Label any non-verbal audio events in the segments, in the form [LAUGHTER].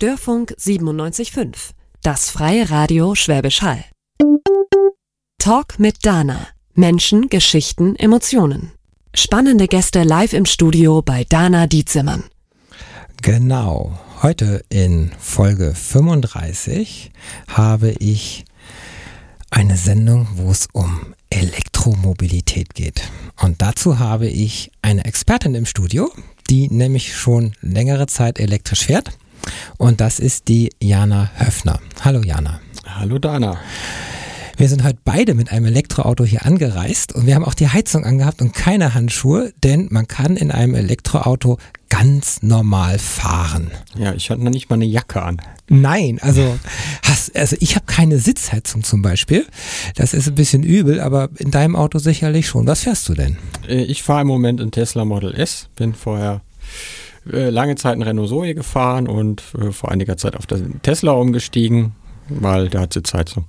Störfunk 97.5, das freie Radio Schwäbisch Hall. Talk mit Dana. Menschen, Geschichten, Emotionen. Spannende Gäste live im Studio bei Dana Dietzimmern. Genau. Heute in Folge 35 habe ich eine Sendung, wo es um Elektromobilität geht. Und dazu habe ich eine Expertin im Studio, die nämlich schon längere Zeit elektrisch fährt. Und das ist die Jana Höfner. Hallo Jana. Hallo Dana. Wir sind heute beide mit einem Elektroauto hier angereist und wir haben auch die Heizung angehabt und keine Handschuhe, denn man kann in einem Elektroauto ganz normal fahren. Ja, ich hatte noch nicht mal eine Jacke an. Nein, also, hast, also ich habe keine Sitzheizung zum Beispiel. Das ist ein bisschen übel, aber in deinem Auto sicherlich schon. Was fährst du denn? Äh, ich fahre im Moment in Tesla Model S, bin vorher äh, lange Zeit in Renault Zoe gefahren und äh, vor einiger Zeit auf den Tesla umgestiegen, weil der hat Sitzheizung.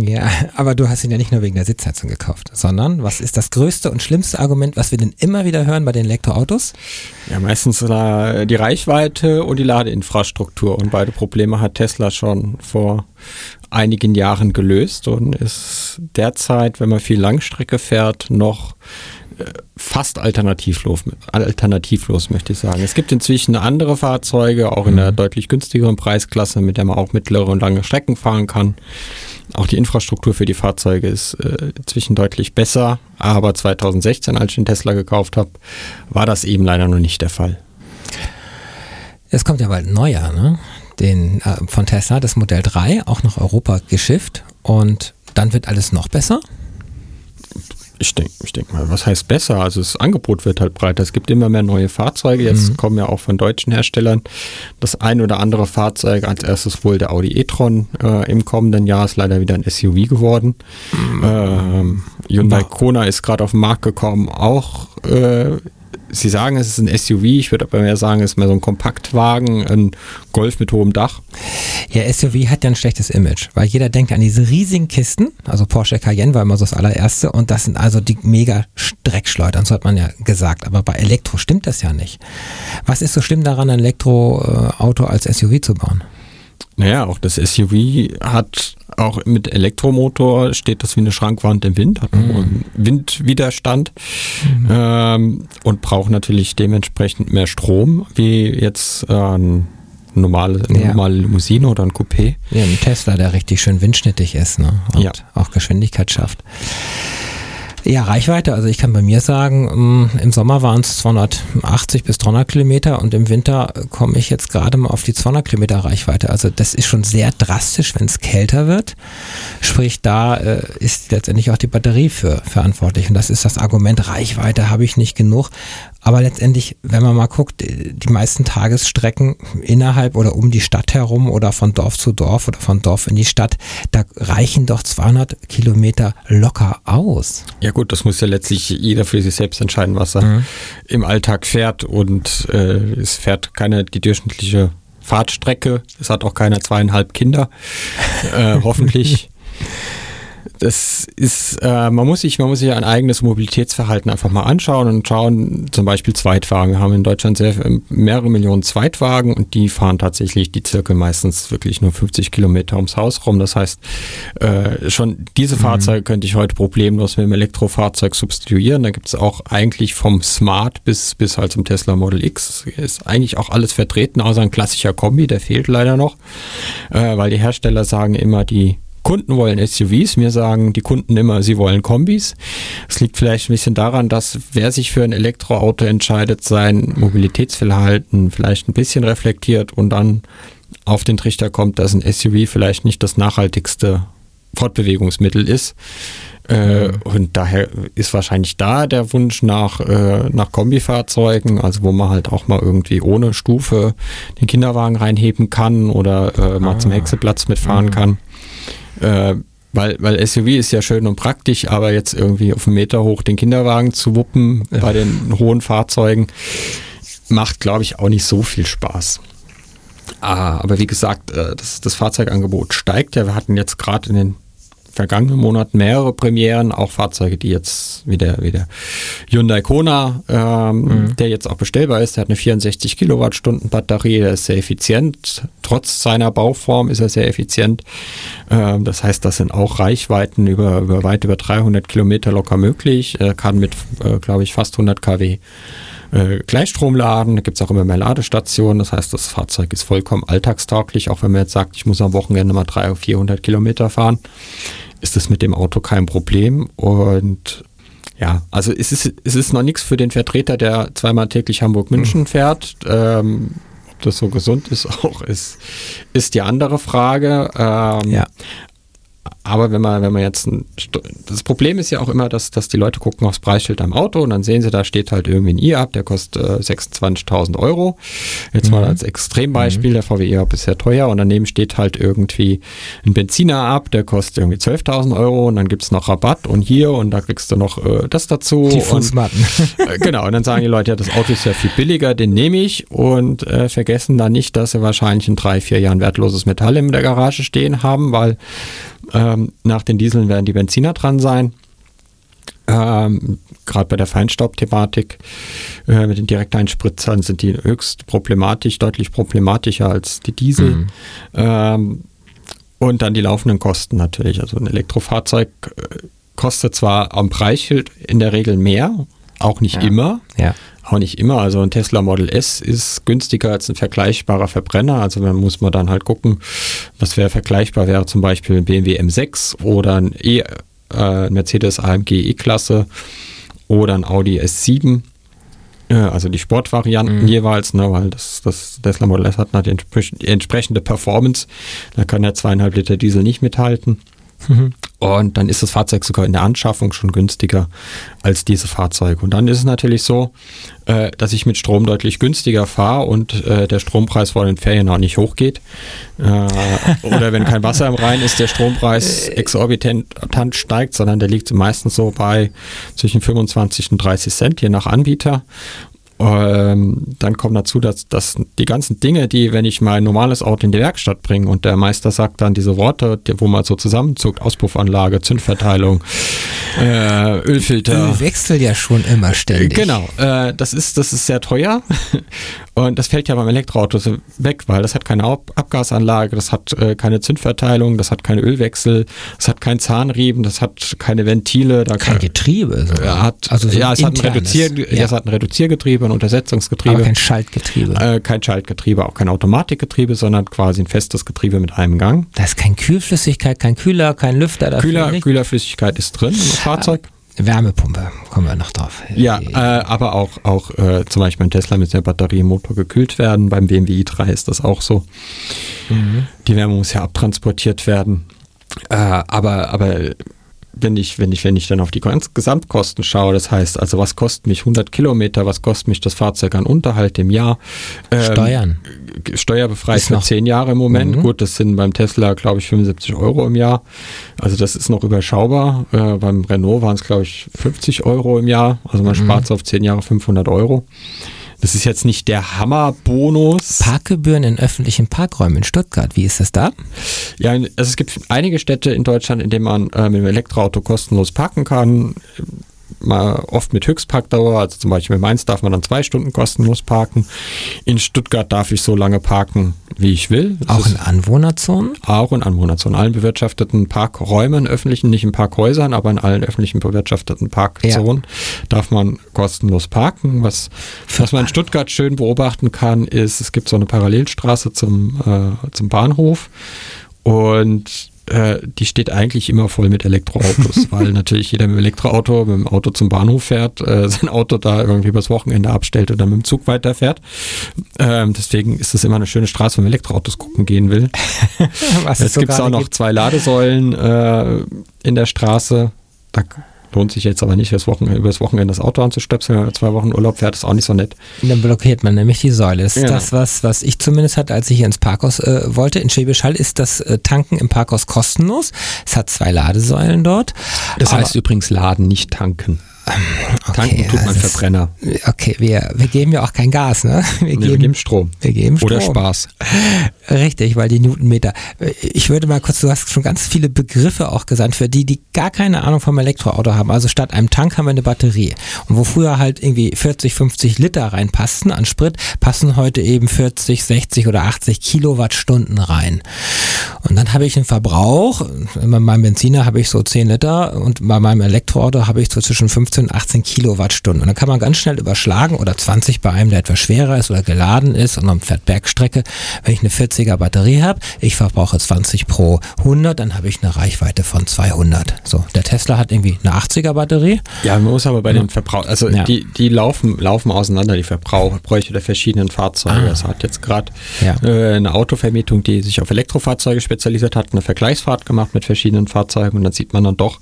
Ja, aber du hast ihn ja nicht nur wegen der Sitzheizung gekauft, sondern was ist das größte und schlimmste Argument, was wir denn immer wieder hören bei den Elektroautos? Ja, meistens die Reichweite und die Ladeinfrastruktur. Und beide Probleme hat Tesla schon vor einigen Jahren gelöst und ist derzeit, wenn man viel Langstrecke fährt, noch fast alternativlos, alternativlos, möchte ich sagen. Es gibt inzwischen andere Fahrzeuge, auch in der mhm. deutlich günstigeren Preisklasse, mit der man auch mittlere und lange Strecken fahren kann. Auch die Infrastruktur für die Fahrzeuge ist äh, inzwischen deutlich besser, aber 2016, als ich den Tesla gekauft habe, war das eben leider noch nicht der Fall. Es kommt ja bald ein neuer, ne? Den, äh, von Tesla, das Modell 3, auch nach Europa geschifft und dann wird alles noch besser? Ich denke ich denk mal, was heißt besser? Also das Angebot wird halt breiter. Es gibt immer mehr neue Fahrzeuge. Jetzt mhm. kommen ja auch von deutschen Herstellern das ein oder andere Fahrzeug. Als erstes wohl der Audi e-tron äh, im kommenden Jahr ist leider wieder ein SUV geworden. Mhm. Ähm, Hyundai Kona ist gerade auf den Markt gekommen, auch äh, Sie sagen, es ist ein SUV, ich würde aber mehr sagen, es ist mehr so ein Kompaktwagen, ein Golf mit hohem Dach. Ja, SUV hat ja ein schlechtes Image, weil jeder denkt an diese riesigen Kisten, also Porsche Cayenne war immer so das allererste und das sind also die mega Streckschleudern, so hat man ja gesagt, aber bei Elektro stimmt das ja nicht. Was ist so schlimm daran, ein Elektroauto als SUV zu bauen? Naja, auch das SUV hat auch mit Elektromotor steht das wie eine Schrankwand im Wind, hat mhm. Windwiderstand mhm. ähm, und braucht natürlich dementsprechend mehr Strom, wie jetzt äh, ein normale, ja. normale Limousine oder ein Coupé. Ja, ein Tesla, der richtig schön windschnittig ist ne? und ja. auch Geschwindigkeit schafft. Ja, Reichweite, also ich kann bei mir sagen, mm, im Sommer waren es 280 bis 300 Kilometer und im Winter komme ich jetzt gerade mal auf die 200 Kilometer Reichweite. Also das ist schon sehr drastisch, wenn es kälter wird. Sprich, da äh, ist letztendlich auch die Batterie für verantwortlich und das ist das Argument, Reichweite habe ich nicht genug. Aber letztendlich, wenn man mal guckt, die meisten Tagesstrecken innerhalb oder um die Stadt herum oder von Dorf zu Dorf oder von Dorf in die Stadt, da reichen doch 200 Kilometer locker aus. Ja gut, das muss ja letztlich jeder für sich selbst entscheiden, was er mhm. im Alltag fährt und äh, es fährt keine die durchschnittliche Fahrtstrecke. Es hat auch keine zweieinhalb Kinder, äh, hoffentlich. [LAUGHS] das ist, äh, man muss sich, man muss sich ein eigenes Mobilitätsverhalten einfach mal anschauen und schauen, zum Beispiel Zweitwagen. Wir haben in Deutschland sehr, mehrere Millionen Zweitwagen und die fahren tatsächlich die Zirkel meistens wirklich nur 50 Kilometer ums Haus rum. Das heißt, äh, schon diese mhm. Fahrzeuge könnte ich heute problemlos mit dem Elektrofahrzeug substituieren. Da gibt es auch eigentlich vom Smart bis, bis halt zum Tesla Model X ist eigentlich auch alles vertreten, außer ein klassischer Kombi, der fehlt leider noch, äh, weil die Hersteller sagen immer, die Kunden wollen SUVs, mir sagen die Kunden immer, sie wollen Kombis. Es liegt vielleicht ein bisschen daran, dass wer sich für ein Elektroauto entscheidet, sein Mobilitätsverhalten vielleicht ein bisschen reflektiert und dann auf den Trichter kommt, dass ein SUV vielleicht nicht das nachhaltigste Fortbewegungsmittel ist. Äh, und daher ist wahrscheinlich da der Wunsch nach, äh, nach Kombifahrzeugen, also wo man halt auch mal irgendwie ohne Stufe den Kinderwagen reinheben kann oder äh, mal ah. zum Hexeplatz mitfahren mhm. kann. Äh, weil, weil SUV ist ja schön und praktisch, aber jetzt irgendwie auf einen Meter hoch den Kinderwagen zu wuppen ja. bei den hohen Fahrzeugen macht, glaube ich, auch nicht so viel Spaß. Ah, aber wie gesagt, äh, das, das Fahrzeugangebot steigt ja. Wir hatten jetzt gerade in den vergangenen Monaten mehrere Premieren, auch Fahrzeuge, die jetzt wie der, wie der Hyundai Kona, ähm, mhm. der jetzt auch bestellbar ist, der hat eine 64 Kilowattstunden Batterie, der ist sehr effizient. Trotz seiner Bauform ist er sehr effizient. Ähm, das heißt, das sind auch Reichweiten über, über weit über 300 Kilometer locker möglich. Er kann mit, äh, glaube ich, fast 100 kW äh, Gleichstrom laden. Da gibt es auch immer mehr Ladestationen. Das heißt, das Fahrzeug ist vollkommen alltagstauglich. Auch wenn man jetzt sagt, ich muss am Wochenende mal 300 oder 400 Kilometer fahren, ist das mit dem Auto kein Problem. Und ja, also es ist, es ist noch nichts für den Vertreter, der zweimal täglich Hamburg-München mhm. fährt. Ähm, ob das so gesund ist, [LAUGHS] auch ist, ist die andere Frage. Ähm, ja. Aber wenn man, wenn man jetzt ein, das Problem ist ja auch immer, dass, dass die Leute gucken aufs Preisschild am Auto und dann sehen sie, da steht halt irgendwie ein E-Up, der kostet äh, 26.000 Euro. Jetzt mhm. mal als Extrembeispiel, mhm. der VW E-Up ist sehr teuer und daneben steht halt irgendwie ein Benziner ab, der kostet irgendwie 12.000 Euro und dann gibt es noch Rabatt und hier und da kriegst du noch äh, das dazu. Die Fußmatten. Und, äh, genau, und dann sagen die Leute, ja, das Auto ist ja viel billiger, den nehme ich und äh, vergessen dann nicht, dass sie wahrscheinlich in drei, vier Jahren wertloses Metall in der Garage stehen haben, weil ähm, nach den Dieseln werden die Benziner dran sein. Ähm, Gerade bei der Feinstaubthematik äh, mit den Direkteinspritzern sind die höchst problematisch, deutlich problematischer als die Diesel. Mhm. Ähm, und dann die laufenden Kosten natürlich. Also ein Elektrofahrzeug äh, kostet zwar am Preisschild in der Regel mehr, auch nicht ja. immer. Ja. Auch nicht immer. Also ein Tesla Model S ist günstiger als ein vergleichbarer Verbrenner. Also dann muss man dann halt gucken, was wäre vergleichbar wäre zum Beispiel ein BMW M6 oder ein e, äh, Mercedes AMG E-Klasse oder ein Audi S7 also die Sportvarianten mhm. jeweils, ne, weil das, das Tesla Model S hat die entsprechende Performance. Da kann der zweieinhalb Liter Diesel nicht mithalten. Mhm. Und dann ist das Fahrzeug sogar in der Anschaffung schon günstiger als diese Fahrzeuge. Und dann ist es natürlich so, äh, dass ich mit Strom deutlich günstiger fahre und äh, der Strompreis vor den Ferien auch nicht hochgeht. Äh, oder wenn kein Wasser im Rhein ist, der Strompreis exorbitant steigt, sondern der liegt meistens so bei zwischen 25 und 30 Cent, je nach Anbieter. Ähm, dann kommt dazu, dass, dass die ganzen Dinge, die, wenn ich mein normales Auto in die Werkstatt bringe und der Meister sagt dann diese Worte, die, wo man so zusammenzuckt, Auspuffanlage, Zündverteilung, äh, Ölfilter. Öl wechselt ja schon immer ständig. Genau, äh, das, ist, das ist sehr teuer [LAUGHS] und das fällt ja beim Elektroauto weg, weil das hat keine Abgasanlage, das hat äh, keine Zündverteilung, das hat keine Ölwechsel, das hat keinen Zahnriemen, das hat keine Ventile. Da kein Getriebe. So. Hat, also so ja, es hat, ein Reduzier, ja. ja. es hat ein Reduziergetriebe, ein Untersetzungsgetriebe. Aber kein Schaltgetriebe. Äh, kein Schaltgetriebe, auch kein Automatikgetriebe, sondern quasi ein festes Getriebe mit einem Gang. Da ist kein Kühlflüssigkeit, kein Kühler, kein Lüfter. Kühler, nicht. Kühlerflüssigkeit ist drin im Fahrzeug. Wärmepumpe, kommen wir noch drauf. Ja, äh, aber auch, auch äh, zum Beispiel beim Tesla mit der Batterie im Motor gekühlt werden. Beim BMW i3 ist das auch so. Mhm. Die Wärme muss ja abtransportiert werden. Äh, aber, aber wenn ich, wenn ich, wenn ich dann auf die Gesamtkosten schaue, das heißt, also was kostet mich 100 Kilometer, was kostet mich das Fahrzeug an Unterhalt im Jahr? Ähm, Steuern. Steuerbefreit für 10 Jahre im Moment. Mhm. Gut, das sind beim Tesla, glaube ich, 75 Euro im Jahr. Also das ist noch überschaubar. Äh, beim Renault waren es, glaube ich, 50 Euro im Jahr. Also man mhm. spart so auf 10 Jahre 500 Euro. Das ist jetzt nicht der Hammerbonus. Parkgebühren in öffentlichen Parkräumen in Stuttgart, wie ist das da? Ja, also es gibt einige Städte in Deutschland, in denen man äh, mit dem Elektroauto kostenlos parken kann mal oft mit Höchstparkdauer, also zum Beispiel in Mainz darf man dann zwei Stunden kostenlos parken. In Stuttgart darf ich so lange parken, wie ich will. Das auch in Anwohnerzonen? Auch in Anwohnerzonen. Allen bewirtschafteten Parkräumen, öffentlichen, nicht in Parkhäusern, aber in allen öffentlichen bewirtschafteten Parkzonen ja. darf man kostenlos parken. Was, was man in Stuttgart schön beobachten kann, ist, es gibt so eine Parallelstraße zum, äh, zum Bahnhof und äh, die steht eigentlich immer voll mit Elektroautos, [LAUGHS] weil natürlich jeder mit dem Elektroauto mit dem Auto zum Bahnhof fährt, äh, [LAUGHS] sein Auto da irgendwie übers Wochenende abstellt und dann mit dem Zug weiterfährt. Ähm, deswegen ist es immer eine schöne Straße, wenn man Elektroautos gucken gehen will. [LAUGHS] Es gibt auch noch gibt. zwei Ladesäulen äh, in der Straße. Da Lohnt sich jetzt aber nicht, das Wochenende, übers Wochenende das Auto anzustöpseln, wenn man zwei Wochen Urlaub fährt, ist auch nicht so nett. Dann blockiert man nämlich die Säule. Ist ja. das was, was ich zumindest hatte, als ich hier ins Parkhaus äh, wollte. In Schwäbisch Hall ist das äh, Tanken im Parkhaus kostenlos. Es hat zwei Ladesäulen dort. Das heißt übrigens Laden, nicht tanken. Okay, Tanken tut man Verbrenner. Okay, wir, wir geben ja auch kein Gas, ne? [LAUGHS] Wir, nee, geben, wir geben Strom. Wir geben Strom. Oder Spaß. [LAUGHS] Richtig, weil die Newtonmeter. Ich würde mal kurz, du hast schon ganz viele Begriffe auch gesandt, für die, die gar keine Ahnung vom Elektroauto haben. Also statt einem Tank haben wir eine Batterie. Und wo früher halt irgendwie 40, 50 Liter reinpassten an Sprit, passen heute eben 40, 60 oder 80 Kilowattstunden rein. Und dann habe ich einen Verbrauch, bei meinem Benziner habe ich so 10 Liter und bei meinem Elektroauto habe ich so zwischen 15 und 18 Kilowattstunden. Und dann kann man ganz schnell überschlagen oder 20 bei einem, der etwas schwerer ist oder geladen ist und man fährt Bergstrecke. Wenn ich eine 40er Batterie habe, ich verbrauche 20 pro 100, dann habe ich eine Reichweite von 200. So, der Tesla hat irgendwie eine 80er Batterie. Ja, man muss aber bei den Verbrauch, also ja. die, die laufen, laufen auseinander, die Verbrauchbräuche der verschiedenen Fahrzeuge. Ah. Das hat jetzt gerade ja. äh, eine Autovermietung, die sich auf Elektrofahrzeuge spezialisiert hat, eine Vergleichsfahrt gemacht mit verschiedenen Fahrzeugen und dann sieht man dann doch,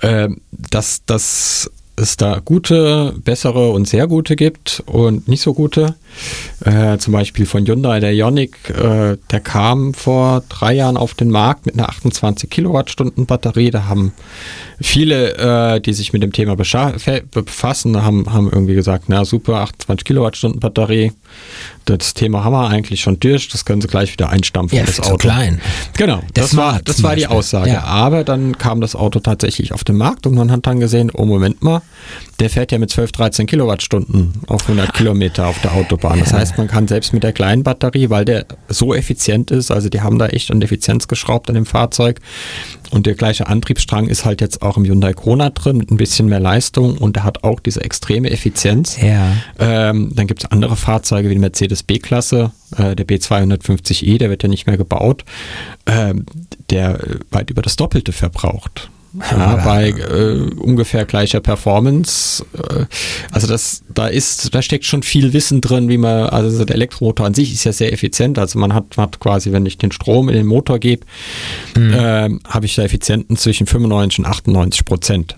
äh, dass das es da gute, bessere und sehr gute gibt und nicht so gute. Äh, zum Beispiel von Hyundai, der Ioniq, äh, der kam vor drei Jahren auf den Markt mit einer 28 Kilowattstunden Batterie. Da haben viele, äh, die sich mit dem Thema befassen, haben, haben irgendwie gesagt, na super, 28 Kilowattstunden Batterie. Das Thema haben wir eigentlich schon durch, das können sie gleich wieder einstampfen, ja, das Auto. klein. Genau, das, das war, das war die Aussage. Ja. Aber dann kam das Auto tatsächlich auf den Markt und man hat dann gesehen, oh Moment mal, der fährt ja mit 12, 13 Kilowattstunden auf 100 Kilometer auf der Autobahn. Das heißt, man kann selbst mit der kleinen Batterie, weil der so effizient ist, also die haben da echt an Effizienz geschraubt an dem Fahrzeug, und der gleiche Antriebsstrang ist halt jetzt auch im Hyundai Kona drin mit ein bisschen mehr Leistung und der hat auch diese extreme Effizienz. Ja. Ähm, dann gibt es andere Fahrzeuge wie die Mercedes B-Klasse, äh, der B250i, der wird ja nicht mehr gebaut, äh, der weit über das Doppelte verbraucht. Ja, bei äh, ungefähr gleicher Performance. Äh, also das, da ist, da steckt schon viel Wissen drin, wie man, also der Elektromotor an sich ist ja sehr effizient. Also man hat, hat quasi, wenn ich den Strom in den Motor gebe, mhm. äh, habe ich da Effizienten zwischen 95 und 98 Prozent.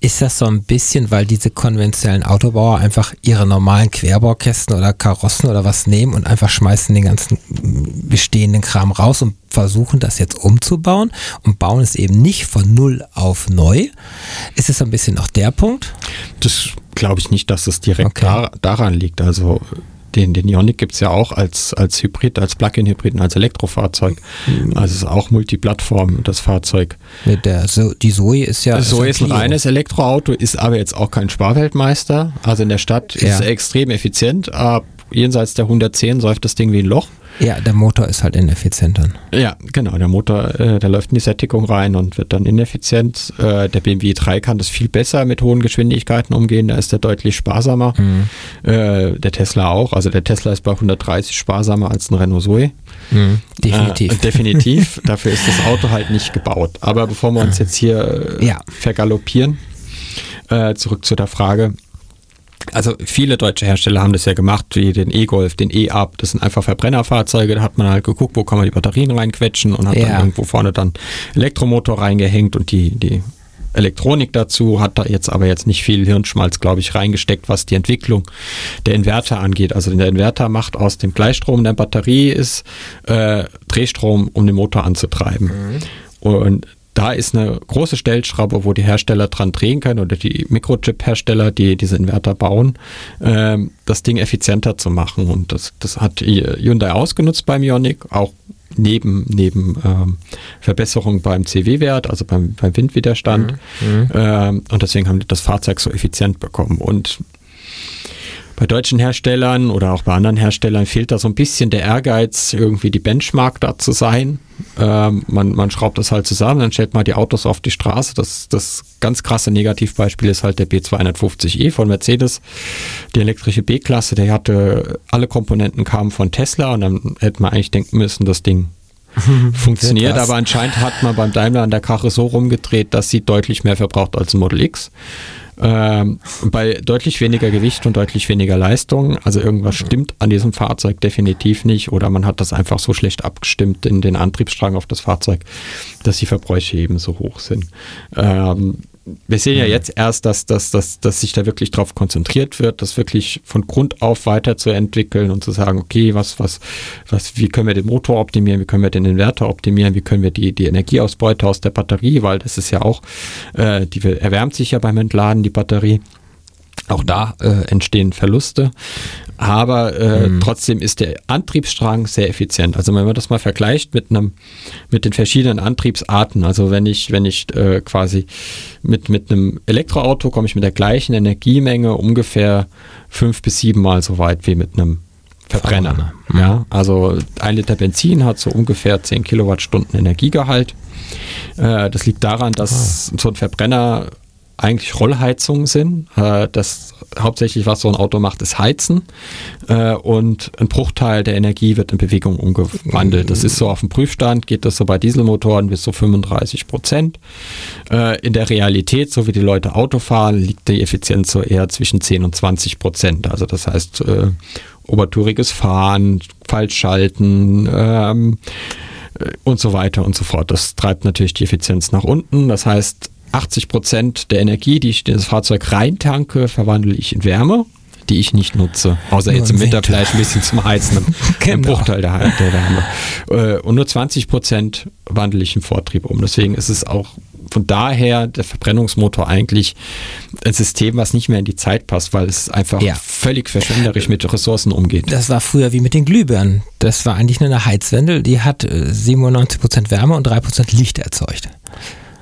Ist das so ein bisschen, weil diese konventionellen Autobauer einfach ihre normalen Querbaukästen oder Karossen oder was nehmen und einfach schmeißen den ganzen bestehenden Kram raus und versuchen das jetzt umzubauen und bauen es eben nicht von null auf neu? Ist es so ein bisschen noch der Punkt? Das glaube ich nicht, dass es direkt okay. da, daran liegt. Also den, den Ioniq gibt es ja auch als, als Hybrid, als Plug-in-Hybrid und als Elektrofahrzeug. Mhm. Also es ist auch Multiplattform, das Fahrzeug. Der, so, die Zoe ist ja. Zoe ist ein, ist ein reines Elektroauto, ist aber jetzt auch kein Sparweltmeister. Also in der Stadt ja. ist er extrem effizient. Ab jenseits der 110 säuft das Ding wie ein Loch. Ja, der Motor ist halt ineffizient dann. Ja, genau. Der Motor, äh, der läuft in die Sättigung rein und wird dann ineffizient. Äh, der BMW 3 kann das viel besser mit hohen Geschwindigkeiten umgehen. Da ist der deutlich sparsamer. Mhm. Äh, der Tesla auch. Also der Tesla ist bei 130 sparsamer als ein Renault Zoe. Mhm. Definitiv. Äh, definitiv. [LAUGHS] Dafür ist das Auto halt nicht gebaut. Aber bevor wir uns jetzt hier äh, ja. vergaloppieren, äh, zurück zu der Frage, also viele deutsche Hersteller haben das ja gemacht, wie den E-Golf, den E-Up. Das sind einfach Verbrennerfahrzeuge. Da hat man halt geguckt, wo kann man die Batterien reinquetschen und hat ja. dann irgendwo vorne dann Elektromotor reingehängt und die, die Elektronik dazu, hat da jetzt aber jetzt nicht viel Hirnschmalz, glaube ich, reingesteckt, was die Entwicklung der Inverter angeht. Also der Inverter macht aus dem Gleichstrom der Batterie ist äh, Drehstrom, um den Motor anzutreiben. Mhm. Und da ist eine große Stellschraube, wo die Hersteller dran drehen können oder die Mikrochip-Hersteller, die diese Inverter bauen, ähm, das Ding effizienter zu machen. Und das, das hat Hyundai ausgenutzt beim Ioniq, auch neben, neben ähm, Verbesserungen beim CW-Wert, also beim, beim Windwiderstand. Mhm. mhm. Ähm, und deswegen haben die das Fahrzeug so effizient bekommen. Und bei deutschen Herstellern oder auch bei anderen Herstellern fehlt da so ein bisschen der Ehrgeiz, irgendwie die Benchmark da zu sein. Ähm, man, man schraubt das halt zusammen, dann stellt man die Autos auf die Straße. Das, das ganz krasse Negativbeispiel ist halt der B250e von Mercedes. Die elektrische B-Klasse, der hatte, alle Komponenten kamen von Tesla und dann hätte man eigentlich denken müssen, das Ding [LAUGHS] funktioniert, aber anscheinend hat man beim Daimler an der Karre so rumgedreht, dass sie deutlich mehr verbraucht als ein Model X. Ähm, bei deutlich weniger Gewicht und deutlich weniger Leistung. Also irgendwas stimmt an diesem Fahrzeug definitiv nicht oder man hat das einfach so schlecht abgestimmt in den Antriebsstrang auf das Fahrzeug, dass die Verbräuche eben so hoch sind. Ähm, wir sehen ja mhm. jetzt erst, dass, dass, dass, dass sich da wirklich darauf konzentriert wird, das wirklich von Grund auf weiterzuentwickeln und zu sagen, okay, was, was, was, wie können wir den Motor optimieren, wie können wir den Inverter optimieren, wie können wir die, die Energieausbeute aus der Batterie, weil das ist ja auch, äh, die erwärmt sich ja beim Entladen, die Batterie. Auch da äh, entstehen Verluste, aber äh, mhm. trotzdem ist der Antriebsstrang sehr effizient. Also wenn man das mal vergleicht mit einem mit den verschiedenen Antriebsarten, also wenn ich wenn ich äh, quasi mit mit einem Elektroauto komme ich mit der gleichen Energiemenge ungefähr fünf bis sieben Mal so weit wie mit einem Verbrenner. Mhm. Ja, also ein Liter Benzin hat so ungefähr 10 Kilowattstunden Energiegehalt. Äh, das liegt daran, dass ah. so ein Verbrenner eigentlich Rollheizungen sind. Äh, das hauptsächlich, was so ein Auto macht, ist Heizen. Äh, und ein Bruchteil der Energie wird in Bewegung umgewandelt. Das ist so auf dem Prüfstand, geht das so bei Dieselmotoren bis zu 35 Prozent. Äh, in der Realität, so wie die Leute Auto fahren, liegt die Effizienz so eher zwischen 10 und 20 Prozent. Also das heißt, äh, Fahren, Falschschalten, ähm, äh, und so weiter und so fort. Das treibt natürlich die Effizienz nach unten. Das heißt, 80 Prozent der Energie, die ich in das Fahrzeug reintanke, verwandle ich in Wärme, die ich nicht nutze. Außer jetzt im Winter vielleicht ein bisschen zum Heizen, [LAUGHS] genau. ein Bruchteil der, der Wärme. Äh, und nur 20 Prozent wandle ich in Vortrieb um. Deswegen ist es auch von daher der Verbrennungsmotor eigentlich ein System, was nicht mehr in die Zeit passt, weil es einfach ja. völlig verschwenderisch mit Ressourcen umgeht. Das war früher wie mit den Glühbirnen. Das war eigentlich nur eine Heizwendel, die hat 97% äh, Prozent Wärme und 3% Licht erzeugt.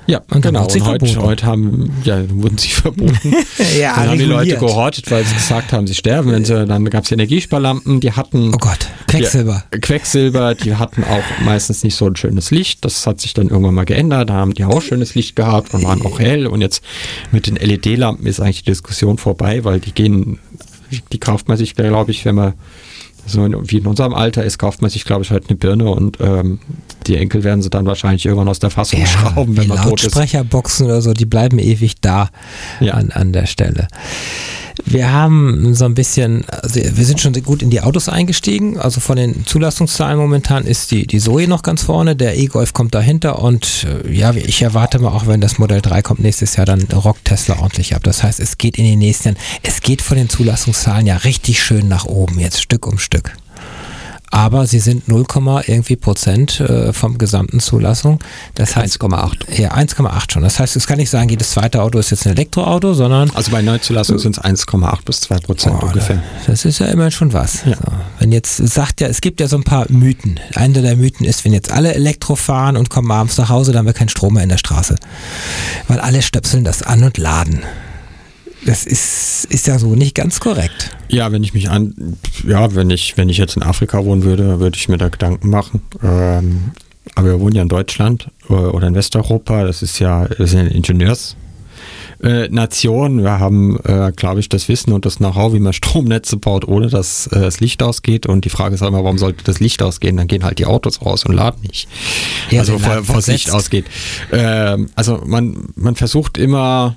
Ja, und genau. Und heute, heute haben, ja, wurden sie [LAUGHS] verboten. [LAUGHS] ja, dann haben die Leute gehortet, weil sie gesagt haben, sie sterben. Wenn sie, dann gab es Energiesparlampen, die hatten. Oh Gott, Quecksilber. Die, Quecksilber, die hatten auch meistens nicht so ein schönes Licht. Das hat sich dann irgendwann mal geändert. Da haben die auch schönes Licht gehabt und waren auch hell. Und jetzt mit den LED-Lampen ist eigentlich die Diskussion vorbei, weil die gehen, die kauft man sich, glaube ich, wenn man so wie in unserem Alter ist, kauft man sich, glaube ich, halt eine Birne und ähm, die Enkel werden sie dann wahrscheinlich irgendwann aus der Fassung ja, schrauben, wenn man tot ist. Lautsprecherboxen oder so, die bleiben ewig da ja. an, an der Stelle. Wir haben so ein bisschen, also wir sind schon gut in die Autos eingestiegen. Also von den Zulassungszahlen momentan ist die, die Zoe noch ganz vorne, der E-Golf kommt dahinter und äh, ja, ich erwarte mal auch, wenn das Modell 3 kommt nächstes Jahr, dann rockt Tesla ordentlich ab. Das heißt, es geht in den nächsten Jahren, es geht von den Zulassungszahlen ja richtig schön nach oben, jetzt Stück um Stück aber sie sind 0, irgendwie Prozent äh, vom gesamten Zulassung. Das heißt 1,8. Ja, 1,8 schon. Das heißt, es kann nicht sagen, jedes zweite Auto ist jetzt ein Elektroauto, sondern also bei Neuzulassung sind es 1,8 bis 2 Prozent oh, ungefähr. Das ist ja immerhin schon was. Ja. So. Wenn jetzt sagt ja, es gibt ja so ein paar Mythen. Einer der Mythen ist, wenn jetzt alle Elektro fahren und kommen abends nach Hause, dann haben wir keinen Strom mehr in der Straße, weil alle stöpseln das an und laden. Das ist, ist ja so nicht ganz korrekt. Ja, wenn ich mich an, ja, wenn ich, wenn ich jetzt in Afrika wohnen würde, würde ich mir da Gedanken machen. Ähm, aber wir wohnen ja in Deutschland äh, oder in Westeuropa. Das ist ja, das ist eine Ingenieursnation. wir haben, äh, glaube ich, das Wissen und das Know-how, wie man Stromnetze baut, ohne dass äh, das Licht ausgeht. Und die Frage ist auch immer, warum sollte das Licht ausgehen? Dann gehen halt die Autos raus und laden nicht. Ja, also bevor das Licht ausgeht. Ähm, also man, man versucht immer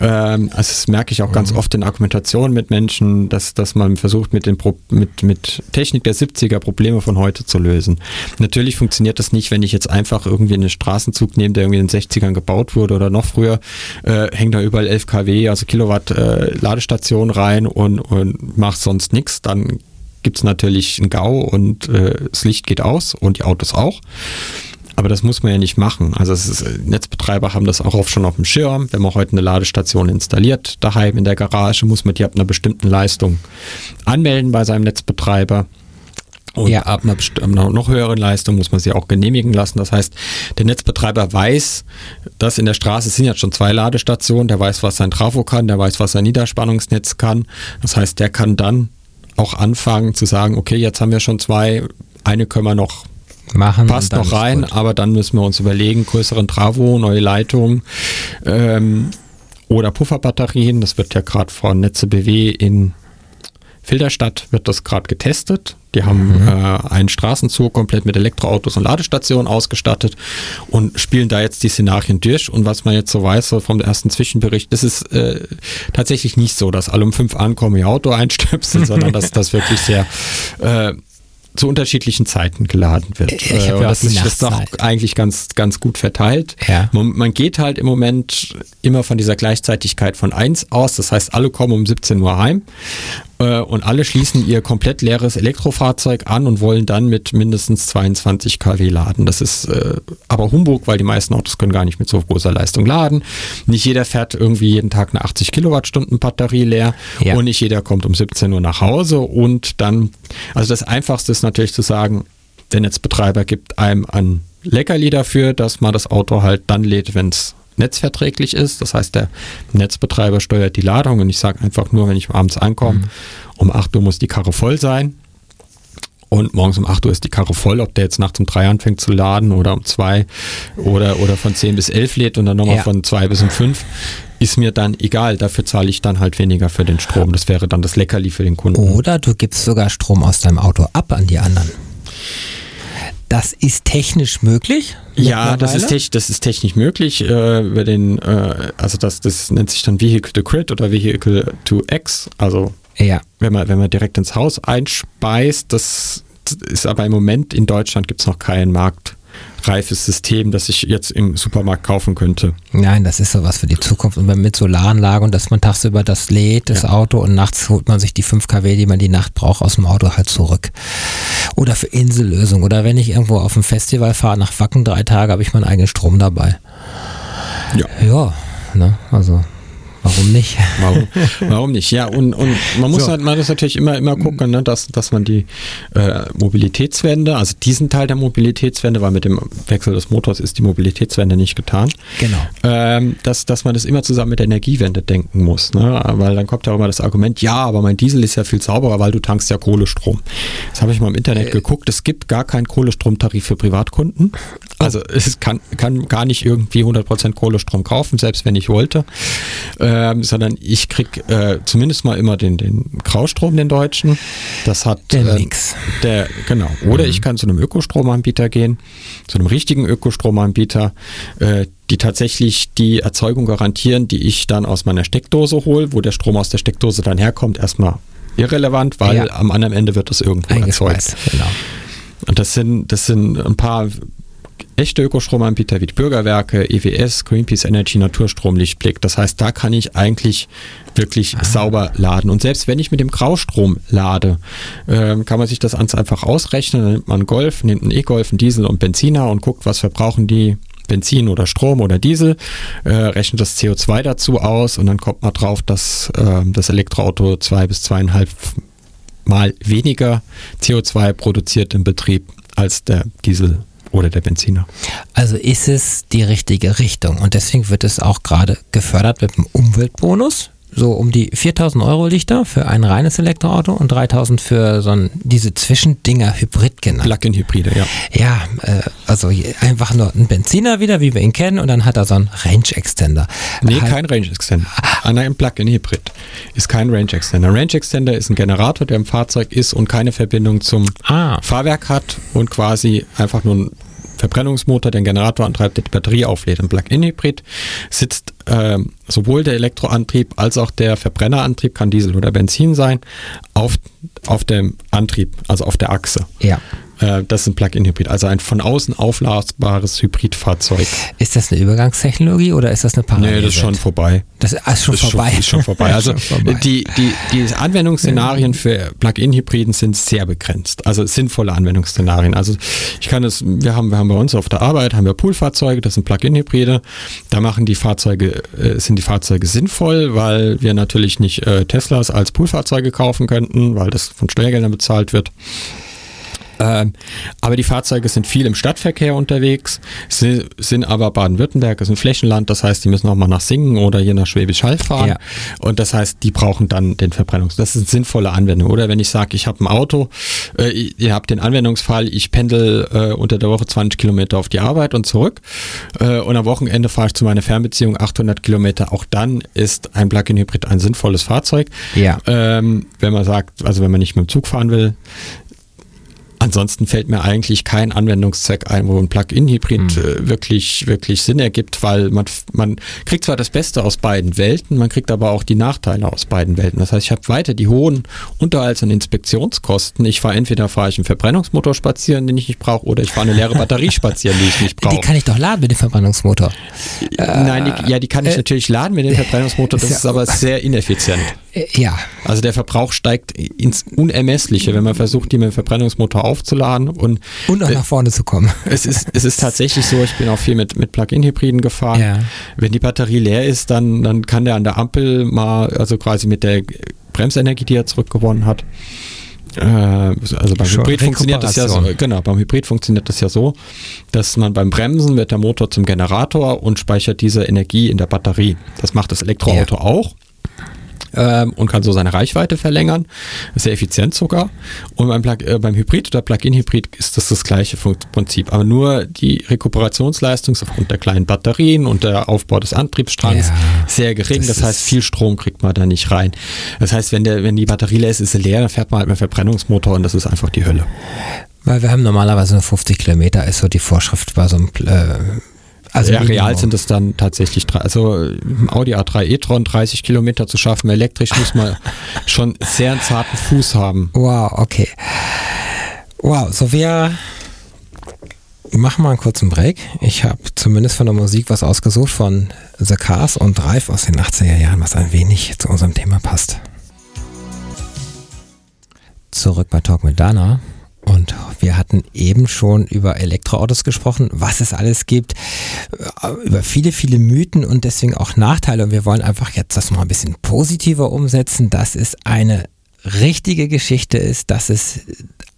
ähm, also das merke ich auch ganz mhm. oft in Argumentationen mit Menschen, dass, dass man versucht, mit, den Pro mit, mit Technik der 70er Probleme von heute zu lösen. Natürlich funktioniert das nicht, wenn ich jetzt einfach irgendwie einen Straßenzug nehme, der irgendwie in den 60ern gebaut wurde oder noch früher, äh, hängt da überall 11 kW, also Kilowatt äh, Ladestation rein und, und macht sonst nichts, dann gibt es natürlich einen GAU und äh, das Licht geht aus und die Autos auch. Aber das muss man ja nicht machen. Also ist, Netzbetreiber haben das auch oft schon auf dem Schirm. Wenn man heute eine Ladestation installiert, daheim in der Garage, muss man die ab einer bestimmten Leistung anmelden bei seinem Netzbetreiber. Und ja. ab einer noch höheren Leistung muss man sie auch genehmigen lassen. Das heißt, der Netzbetreiber weiß, dass in der Straße sind jetzt schon zwei Ladestationen. Der weiß, was sein Trafo kann, der weiß, was sein Niederspannungsnetz kann. Das heißt, der kann dann auch anfangen zu sagen, okay, jetzt haben wir schon zwei, eine können wir noch machen. Passt noch rein, aber dann müssen wir uns überlegen, größeren Travo, neue Leitungen ähm, oder Pufferbatterien. Das wird ja gerade von Netze BW in Filderstadt wird das gerade getestet. Die haben mhm. äh, einen Straßenzug komplett mit Elektroautos und Ladestationen ausgestattet und spielen da jetzt die Szenarien durch. Und was man jetzt so weiß so vom ersten Zwischenbericht, ist äh, tatsächlich nicht so, dass alle um fünf ankommen, ihr Auto [LAUGHS] einstöpseln, sondern [LAUGHS] dass das wirklich sehr äh, zu unterschiedlichen Zeiten geladen wird. Ich hab Äh, ja das ist, das eigentlich ganz, ganz gut verteilt. Ja. Man, man geht halt im Moment immer von dieser Gleichzeitigkeit von 1 aus. Das heißt, alle kommen um 17 Uhr heim und alle schließen ihr komplett leeres Elektrofahrzeug an und wollen dann mit mindestens 22 kW laden. Das ist äh, aber Humbug, weil die meisten Autos können gar nicht mit so großer Leistung laden. Nicht jeder fährt irgendwie jeden Tag eine 80 Kilowattstunden Batterie leer Ja. und nicht jeder kommt um 17 Uhr nach Hause und dann, also das Einfachste ist natürlich zu sagen, der Netzbetreiber gibt einem ein Leckerli dafür, dass man das Auto halt dann lädt, wenn es netzverträglich ist. Das heißt, der Netzbetreiber steuert die Ladung und ich sage einfach nur, wenn ich abends ankomme, um 8 Uhr muss die Karre voll sein. Und morgens um 8 Uhr ist die Karre voll, ob der jetzt nachts um 3 anfängt zu laden oder um 2 oder, oder von 10 bis 11 lädt und dann nochmal Ja. von 2 bis um 5, ist mir dann egal. Dafür zahle ich dann halt weniger für den Strom. Das wäre dann das Leckerli für den Kunden. Oder du gibst sogar Strom aus deinem Auto ab an die anderen. Das ist technisch möglich. Ja, das ist, tech, das ist technisch möglich. Äh, über den, äh, also das, das nennt sich dann Vehicle to Grid oder Vehicle to X. Also Ja. wenn man, wenn man direkt ins Haus einspeist, das ist aber im Moment in Deutschland gibt es noch kein marktreifes System, das ich jetzt im Supermarkt kaufen könnte. Nein, das ist sowas für die Zukunft. Und mit Solaranlage und dass man tagsüber das lädt, das Ja. Auto, und nachts holt man sich die 5 kW, die man die Nacht braucht, aus dem Auto halt zurück. Oder für Insellösung. Oder wenn ich irgendwo auf ein Festival fahre, nach Wacken drei Tage, habe ich meinen eigenen Strom dabei. Ja. Ja, ne, also warum nicht? Warum, warum nicht? Ja, und, und man muss So. halt, man muss natürlich immer, immer gucken, ne, dass, dass man die äh, Mobilitätswende, also diesen Teil der Mobilitätswende, weil mit dem Wechsel des Motors ist die Mobilitätswende nicht getan. Genau. ähm, dass, dass man das immer zusammen mit der Energiewende denken muss. Ne? Weil dann kommt ja immer das Argument, ja, aber mein Diesel ist ja viel sauberer, weil du tankst ja Kohlestrom. Das habe ich mal im Internet geguckt. Es gibt gar keinen Kohlestromtarif für Privatkunden. Also es kann, kann gar nicht irgendwie 100% Kohlestrom kaufen, selbst wenn ich wollte. Ähm, sondern ich krieg äh, zumindest mal immer den, den Graustrom, den deutschen. Das hat Der äh, Mix. der, genau. Oder ich kann zu einem Ökostromanbieter gehen, zu einem richtigen Ökostromanbieter, äh, die tatsächlich die Erzeugung garantieren, die ich dann aus meiner Steckdose hole, wo der Strom aus der Steckdose dann herkommt, erstmal irrelevant, weil Ja. am anderen Ende wird das irgendwo erzeugt. Genau. Und das sind, das sind ein paar echte Ökostromanbieter wie die Bürgerwerke, EWS, Greenpeace Energy, Naturstrom, Lichtblick. Das heißt, da kann ich eigentlich wirklich sauber laden. Und selbst wenn ich mit dem Graustrom lade, ähm, kann man sich das ganz einfach ausrechnen. Dann nimmt man einen Golf, nimmt einen E-Golf, einen Diesel und Benziner und guckt, was verbrauchen die Benzin oder Strom oder Diesel, äh, rechnet das CO2 dazu aus und dann kommt man drauf, dass ähm, das Elektroauto zwei bis zweieinhalb Mal weniger CO2 produziert im Betrieb als der Diesel oder der Benziner. Also ist es die richtige Richtung und deswegen wird es auch gerade gefördert mit einem Umweltbonus. So um die 4000 Euro liegt da für ein reines Elektroauto und 3000 für so ein, diese Zwischendinger Hybrid genannt. Plug-in-Hybride, ja. Ja, äh, also einfach nur ein Benziner wieder, wie wir ihn kennen, und dann hat er so einen Range Extender. Nee, Halt- kein Range Extender. Ah, nein, ein Plug-in-Hybrid ist kein Range Extender. Range Extender ist ein Generator, der im Fahrzeug ist und keine Verbindung zum Ah. Fahrwerk hat und quasi einfach nur ein Verbrennungsmotor den Generator antreibt, der die Batterie auflädt. Im Plug-in-Hybrid sitzt ähm, sowohl der Elektroantrieb als auch der Verbrennerantrieb, kann Diesel oder Benzin sein, auf, auf dem Antrieb, also auf der Achse. Ja. Äh, das ist ein Plug-in-Hybrid, also ein von außen aufladbares Hybridfahrzeug. Ist das eine Übergangstechnologie oder ist das eine Parallel? Nee, das ist schon vorbei. Das ist, ah, ist schon ist vorbei. Schon, ist schon vorbei. [LAUGHS] Also Schon vorbei. Die, die, die Anwendungsszenarien für Plug-in-Hybriden sind sehr begrenzt. Also sinnvolle Anwendungsszenarien. Also ich kann es, wir haben, wir haben bei uns auf der Arbeit haben wir Poolfahrzeuge, das sind Plug-in-Hybride. Da machen die Fahrzeuge, äh, sind die Fahrzeuge sinnvoll, weil wir natürlich nicht äh, Teslas als Poolfahrzeuge kaufen könnten, weil das von Steuergeldern bezahlt wird. Ähm, aber die Fahrzeuge sind viel im Stadtverkehr unterwegs, sie, sind aber Baden-Württemberg ist ein Flächenland, das heißt, die müssen auch mal nach Singen oder hier nach Schwäbisch Hall fahren. Ja. Und das heißt, die brauchen dann den Verbrennungs. Das ist eine sinnvolle Anwendung. Oder wenn ich sage, ich habe ein Auto, äh, ihr habt den Anwendungsfall, ich pendel äh, unter der Woche 20 Kilometer auf die Arbeit und zurück äh, und am Wochenende fahre ich zu meiner Fernbeziehung 800 Kilometer. Auch dann ist ein Plug-in-Hybrid ein sinnvolles Fahrzeug. Ja. Ähm, wenn man sagt, also wenn man nicht mit dem Zug fahren will, ansonsten fällt mir eigentlich kein Anwendungszweck ein, wo ein Plug-in-Hybrid mhm. äh, wirklich, wirklich Sinn ergibt, weil man, man kriegt zwar das Beste aus beiden Welten, man kriegt aber auch die Nachteile aus beiden Welten. Das heißt, ich habe weiter die hohen Unterhalts- und Inspektionskosten. Ich fahre entweder fahre ich einen Verbrennungsmotor spazieren, den ich nicht brauche, oder ich fahre eine leere [LAUGHS] Batterie spazieren, die ich nicht brauche. Die kann ich doch laden mit dem Verbrennungsmotor. Nein, die, ja, die kann ich äh, natürlich laden mit dem [LAUGHS] Verbrennungsmotor, das ist, ja, ist aber sehr ineffizient. Äh, ja. Also der Verbrauch steigt ins Unermessliche, wenn man versucht, die mit dem Verbrennungsmotor aufzuladen und, und auch äh, nach vorne zu kommen. Es ist, es ist tatsächlich so, ich bin auch viel mit, mit Plug-in-Hybriden gefahren. Ja. Wenn die Batterie leer ist, dann, dann kann der an der Ampel mal, also quasi mit der Bremsenergie, die er zurückgewonnen hat, äh, also beim Schon Hybrid funktioniert das ja so, genau, beim Hybrid funktioniert das ja so, dass man beim Bremsen wird der Motor zum Generator und speichert diese Energie in der Batterie. Das macht das Elektroauto ja. auch ähm, und kann so seine Reichweite verlängern. Sehr effizient sogar. Und beim, Plug, äh, beim Hybrid oder Plug-in-Hybrid ist das das gleiche Prinzip. Aber nur die Rekuperationsleistung aufgrund der kleinen Batterien und der Aufbau des Antriebsstrangs ja, sehr gering. Das, das heißt, viel Strom kriegt man da nicht rein. Das heißt, wenn, der, wenn die Batterie leer ist, ist sie leer, dann fährt man halt mit Verbrennungsmotor und das ist einfach die Hölle. Weil wir haben normalerweise nur 50 Kilometer, ist so die Vorschrift bei so einem äh, also ja, real sind es dann tatsächlich, also Audi A3 e-tron 30 Kilometer zu schaffen, elektrisch muss man [LAUGHS] schon sehr einen zarten Fuß haben. Wow, okay. Wow, so wir machen mal einen kurzen Break. Ich habe zumindest von der Musik was ausgesucht von The Cars und Drive aus den 80er Jahren, was ein wenig zu unserem Thema passt. Zurück bei Talk mit Dana. Und wir hatten eben schon über Elektroautos gesprochen, was es alles gibt, äh, über viele, viele Mythen und deswegen auch Nachteile. Und wir wollen einfach jetzt das mal ein bisschen positiver umsetzen, dass es eine richtige Geschichte ist, dass es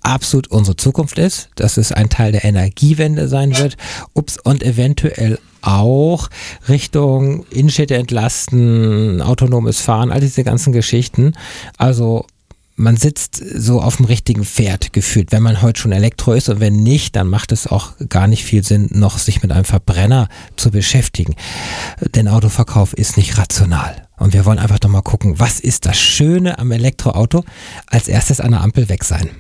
absolut unsere Zukunft ist, dass es ein Teil der Energiewende sein wird ups, und eventuell auch Richtung Innenstädte entlasten, autonomes Fahren, all diese ganzen Geschichten. Also man sitzt so auf dem richtigen Pferd gefühlt, wenn man heute schon Elektro ist und wenn nicht, dann macht es auch gar nicht viel Sinn, noch sich mit einem Verbrenner zu beschäftigen. Denn Autoverkauf ist nicht rational. Und wir wollen einfach doch mal gucken, was ist das Schöne am Elektroauto? Als erstes an der Ampel weg sein.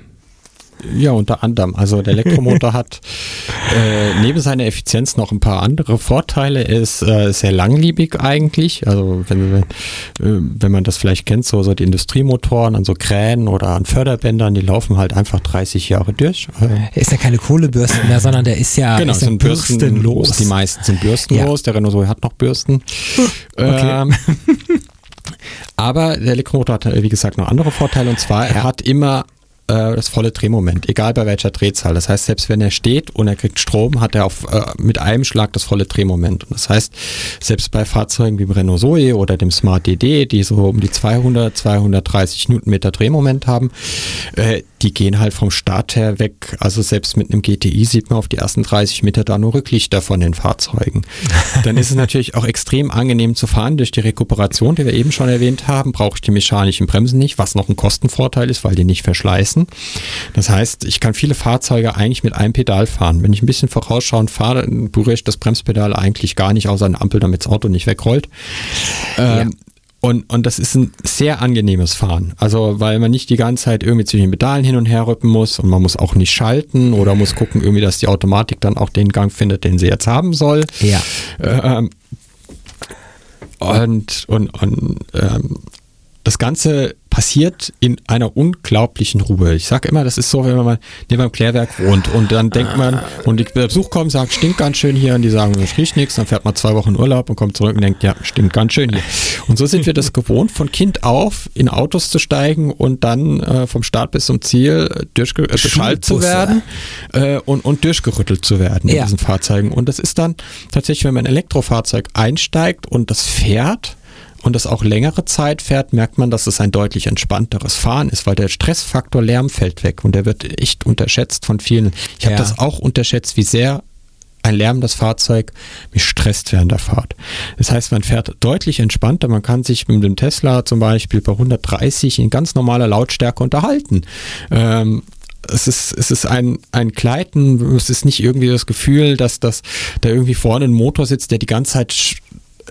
Ja, unter anderem. Also der Elektromotor hat [LAUGHS] äh, neben seiner Effizienz noch ein paar andere Vorteile. Er ist äh, sehr langlebig eigentlich. Also wenn, wenn, äh, wenn man das vielleicht kennt, so, so die Industriemotoren an so Kränen oder an Förderbändern, die laufen halt einfach 30 Jahre durch. Er ist ja keine Kohlebürsten mehr, sondern der ist ja, genau, ist sind bürstenlos. Die meisten sind bürstenlos. Ja. Der Renault hat noch Bürsten. [LAUGHS] Okay. Ähm, [LAUGHS] aber der Elektromotor hat, wie gesagt, noch andere Vorteile. Und zwar, er hat immer äh, das volle Drehmoment, egal bei welcher Drehzahl. Das heißt, selbst wenn er steht und er kriegt Strom, hat er auf, äh, mit einem Schlag das volle Drehmoment. Und das heißt, selbst bei Fahrzeugen wie dem Renault Zoe oder dem Smart DD, die so um die 200, 230 Newtonmeter Drehmoment haben, äh, die gehen halt vom Start her weg. Also selbst mit einem GTI sieht man auf die ersten 30 Meter da nur Rücklichter von den Fahrzeugen. [LAUGHS] Dann ist es natürlich auch extrem angenehm zu fahren durch die Rekuperation, die wir eben schon erwähnt haben. Brauche ich die mechanischen Bremsen nicht, was noch ein Kostenvorteil ist, weil die nicht verschleißen. Das heißt, ich kann viele Fahrzeuge eigentlich mit einem Pedal fahren. Wenn ich ein bisschen vorausschauend fahre, berühre ich das Bremspedal eigentlich gar nicht, außer eine Ampel, damit das Auto nicht wegrollt. Ja. Und, und das ist ein sehr angenehmes Fahren. Also, weil man nicht die ganze Zeit irgendwie zwischen den Pedalen hin und her rüppen muss und man muss auch nicht schalten oder muss gucken, irgendwie, dass die Automatik dann auch den Gang findet, den sie jetzt haben soll. Ja. Ähm, und und, und ähm, das Ganze passiert in einer unglaublichen Ruhe. Ich sage immer, das ist so, wenn man mal neben einem Klärwerk wohnt und dann denkt man, und die Besuch kommt, sagt, stinkt ganz schön hier und die sagen, es riecht nichts, dann fährt man zwei Wochen Urlaub und kommt zurück und denkt, ja, stinkt ganz schön hier. Und so sind wir das gewohnt, von Kind auf in Autos zu steigen und dann äh, vom Start bis zum Ziel durchge äh, beschallt zu werden äh, und, und durchgerüttelt zu werden ja. in diesen Fahrzeugen. Und das ist dann tatsächlich, wenn man ein Elektrofahrzeug einsteigt und das fährt, und das auch längere Zeit fährt, merkt man, dass es ein deutlich entspannteres Fahren ist, weil der Stressfaktor Lärm fällt weg und der wird echt unterschätzt von vielen. Ich habe ja. das auch unterschätzt, wie sehr ein lärmendes Fahrzeug mich stresst während der Fahrt. Das heißt, man fährt deutlich entspannter. Man kann sich mit dem Tesla zum Beispiel bei 130 in ganz normaler Lautstärke unterhalten. Ähm, es ist, es ist ein, ein Gleiten, es ist nicht irgendwie das Gefühl, dass das da irgendwie vorne ein Motor sitzt, der die ganze Zeit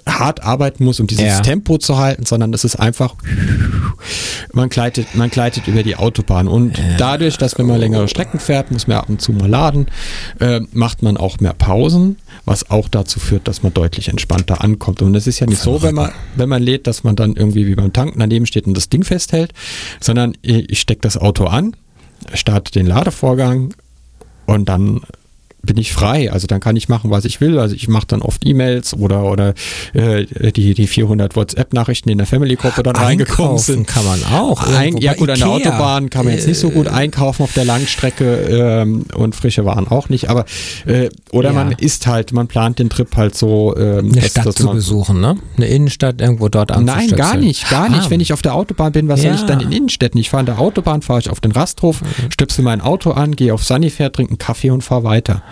hart arbeiten muss, um dieses Ja. Tempo zu halten, sondern es ist einfach, man gleitet, man gleitet über die Autobahn. Und dadurch, dass man mal längere Strecken fährt, muss man ab und zu mal laden, äh, macht man auch mehr Pausen, was auch dazu führt, dass man deutlich entspannter ankommt. Und es ist ja nicht so, wenn man, wenn man lädt, dass man dann irgendwie wie beim Tanken daneben steht und das Ding festhält, sondern ich stecke das Auto an, starte den Ladevorgang und dann bin ich frei. Also dann kann ich machen, was ich will. Also ich mache dann oft E-Mails oder, oder äh, die, die 400 WhatsApp-Nachrichten in der Family-Gruppe dann reingekommen Einkaufen sind. kann man auch. Ein, ja gut, an der. Autobahn kann man jetzt nicht so gut einkaufen auf der Langstrecke ähm, und frische Waren auch nicht. Aber äh, oder Ja. man ist halt, man plant den Trip halt so ähm, Eine Stadt zu besuchen, ne? Eine Innenstadt irgendwo dort Nein, gar nicht, gar nicht. Ah. Wenn ich auf der Autobahn bin, was soll ich Ja. dann in Innenstädten? Ich fahre an der Autobahn, fahre ich auf den Rasthof, stöpsel mein Auto an, gehe auf Sunnyfair, trinke einen Kaffee und fahre weiter.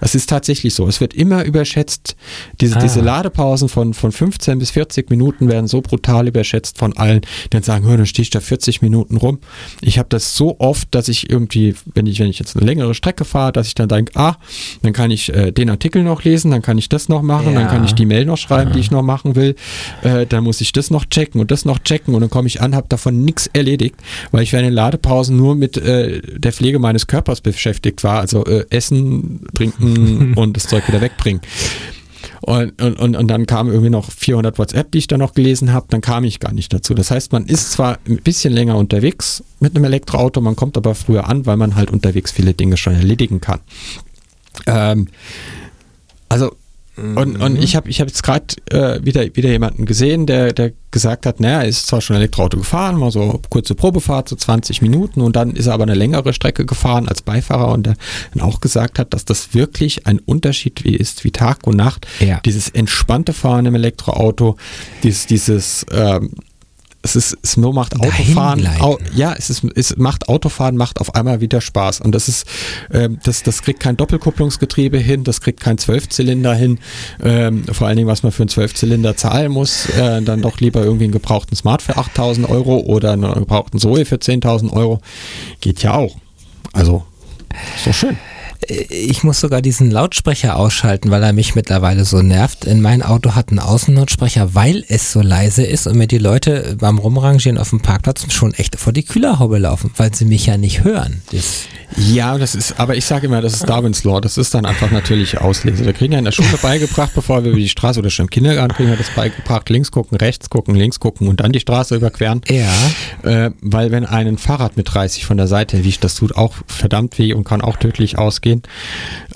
Das ist tatsächlich so. Es wird immer überschätzt. Diese, Ah. diese Ladepausen von, von 15 bis 40 Minuten werden so brutal überschätzt von allen, die dann sagen, hör, dann stehe ich da 40 Minuten rum. Ich habe das so oft, dass ich irgendwie, wenn ich, wenn ich jetzt eine längere Strecke fahre, dass ich dann denke, ah, dann kann ich äh, den Artikel noch lesen, dann kann ich das noch machen, dann Ja. kann ich die Mail noch schreiben, die ich noch machen will. Äh, dann muss ich das noch checken und das noch checken und dann komme ich an, habe davon nichts erledigt, weil ich während den Ladepausen nur mit äh, der Pflege meines Körpers beschäftigt war. Also äh, Essen, Trinken [LAUGHS] und das Zeug wieder wegbringen. Und, und, und, dann kam irgendwie noch 400 WhatsApp, die ich dann noch gelesen habe, dann kam ich gar nicht dazu. Das heißt, man ist zwar ein bisschen länger unterwegs mit einem Elektroauto, man kommt aber früher an, weil man halt unterwegs viele Dinge schon erledigen kann. Ähm, also und, und ich habe ich hab jetzt gerade äh, wieder, wieder jemanden gesehen, der, der gesagt hat, naja, er ist zwar schon Elektroauto gefahren, mal so kurze Probefahrt, so 20 Minuten und dann ist er aber eine längere Strecke gefahren als Beifahrer und der dann auch gesagt hat, dass das wirklich ein Unterschied wie ist wie Tag und Nacht. Ja. Dieses entspannte Fahren im Elektroauto, dieses, dieses ähm, es ist, es nur macht Autofahren, au, ja, es ist, es macht Autofahren, macht auf einmal wieder Spaß. Und das ist, ähm, das, das kriegt kein Doppelkupplungsgetriebe hin, das kriegt kein Zwölfzylinder hin. Ähm, vor allen Dingen, was man für einen Zwölfzylinder zahlen muss, äh, dann doch lieber irgendwie einen gebrauchten Smart für 8000 Euro oder einen gebrauchten Zoe für 10.000 Euro. Geht ja auch. Also, ist doch schön. Ich muss sogar diesen Lautsprecher ausschalten, weil er mich mittlerweile so nervt. In mein Auto hat einen Außenlautsprecher, weil es so leise ist und mir die Leute beim Rumrangieren auf dem Parkplatz schon echt vor die Kühlerhaube laufen, weil sie mich ja nicht hören. Das, Ja, das ist, aber ich sage immer, das ist Darwins Law. Das ist dann einfach natürliche Auslese. Wir kriegen ja in der Schule beigebracht, bevor wir über die Straße oder schon im Kindergarten kriegen wir das beigebracht, links gucken, rechts gucken, links gucken und dann die Straße überqueren. ja. Äh, weil wenn ein Fahrrad mit 30 von der Seite erwischt, das tut auch verdammt weh und kann auch tödlich ausgehen.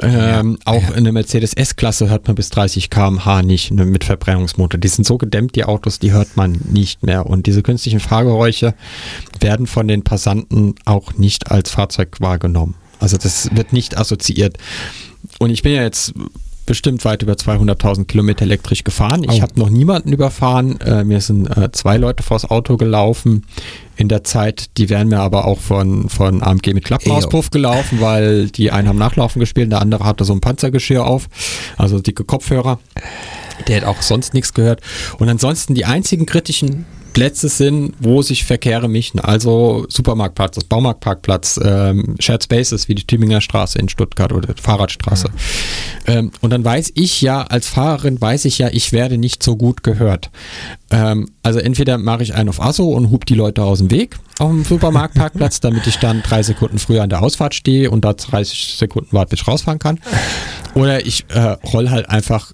Ähm, auch in der Mercedes S-Klasse hört man bis 30 km/h nicht ne, mit Verbrennungsmotor. Die sind so gedämmt, die Autos, die hört man nicht mehr. Und diese künstlichen Fahrgeräusche werden von den Passanten auch nicht als Fahrzeug wahrgenommen. Also das wird nicht assoziiert. Und ich bin ja jetzt bestimmt weit über 200.000 Kilometer elektrisch gefahren. Ich Oh. habe noch niemanden überfahren. Äh, mir sind äh, zwei Leute vors Auto gelaufen in der Zeit. Die wären mir aber auch von, von AMG mit Klappenauspuff gelaufen, weil die einen haben Nachlaufen gespielt, der andere hatte so ein Panzergeschirr auf, also dicke Kopfhörer. Der hat auch sonst nichts gehört. Und ansonsten die einzigen kritischen Plätze sind, wo sich Verkehre mischen. Also Supermarktplatz, das Baumarktparkplatz, ähm, Shared Spaces wie die Tübinger Straße in Stuttgart oder Fahrradstraße. Ähm, und dann weiß ich ja, als Fahrerin weiß ich ja, ich werde nicht so gut gehört. Ähm, also entweder mache ich einen auf Asso und hub die Leute aus dem Weg auf dem Supermarktparkplatz, [LAUGHS] damit ich dann drei Sekunden früher an der Ausfahrt stehe und da 30 Sekunden warte, bis ich rausfahren kann. Oder ich äh, roll halt einfach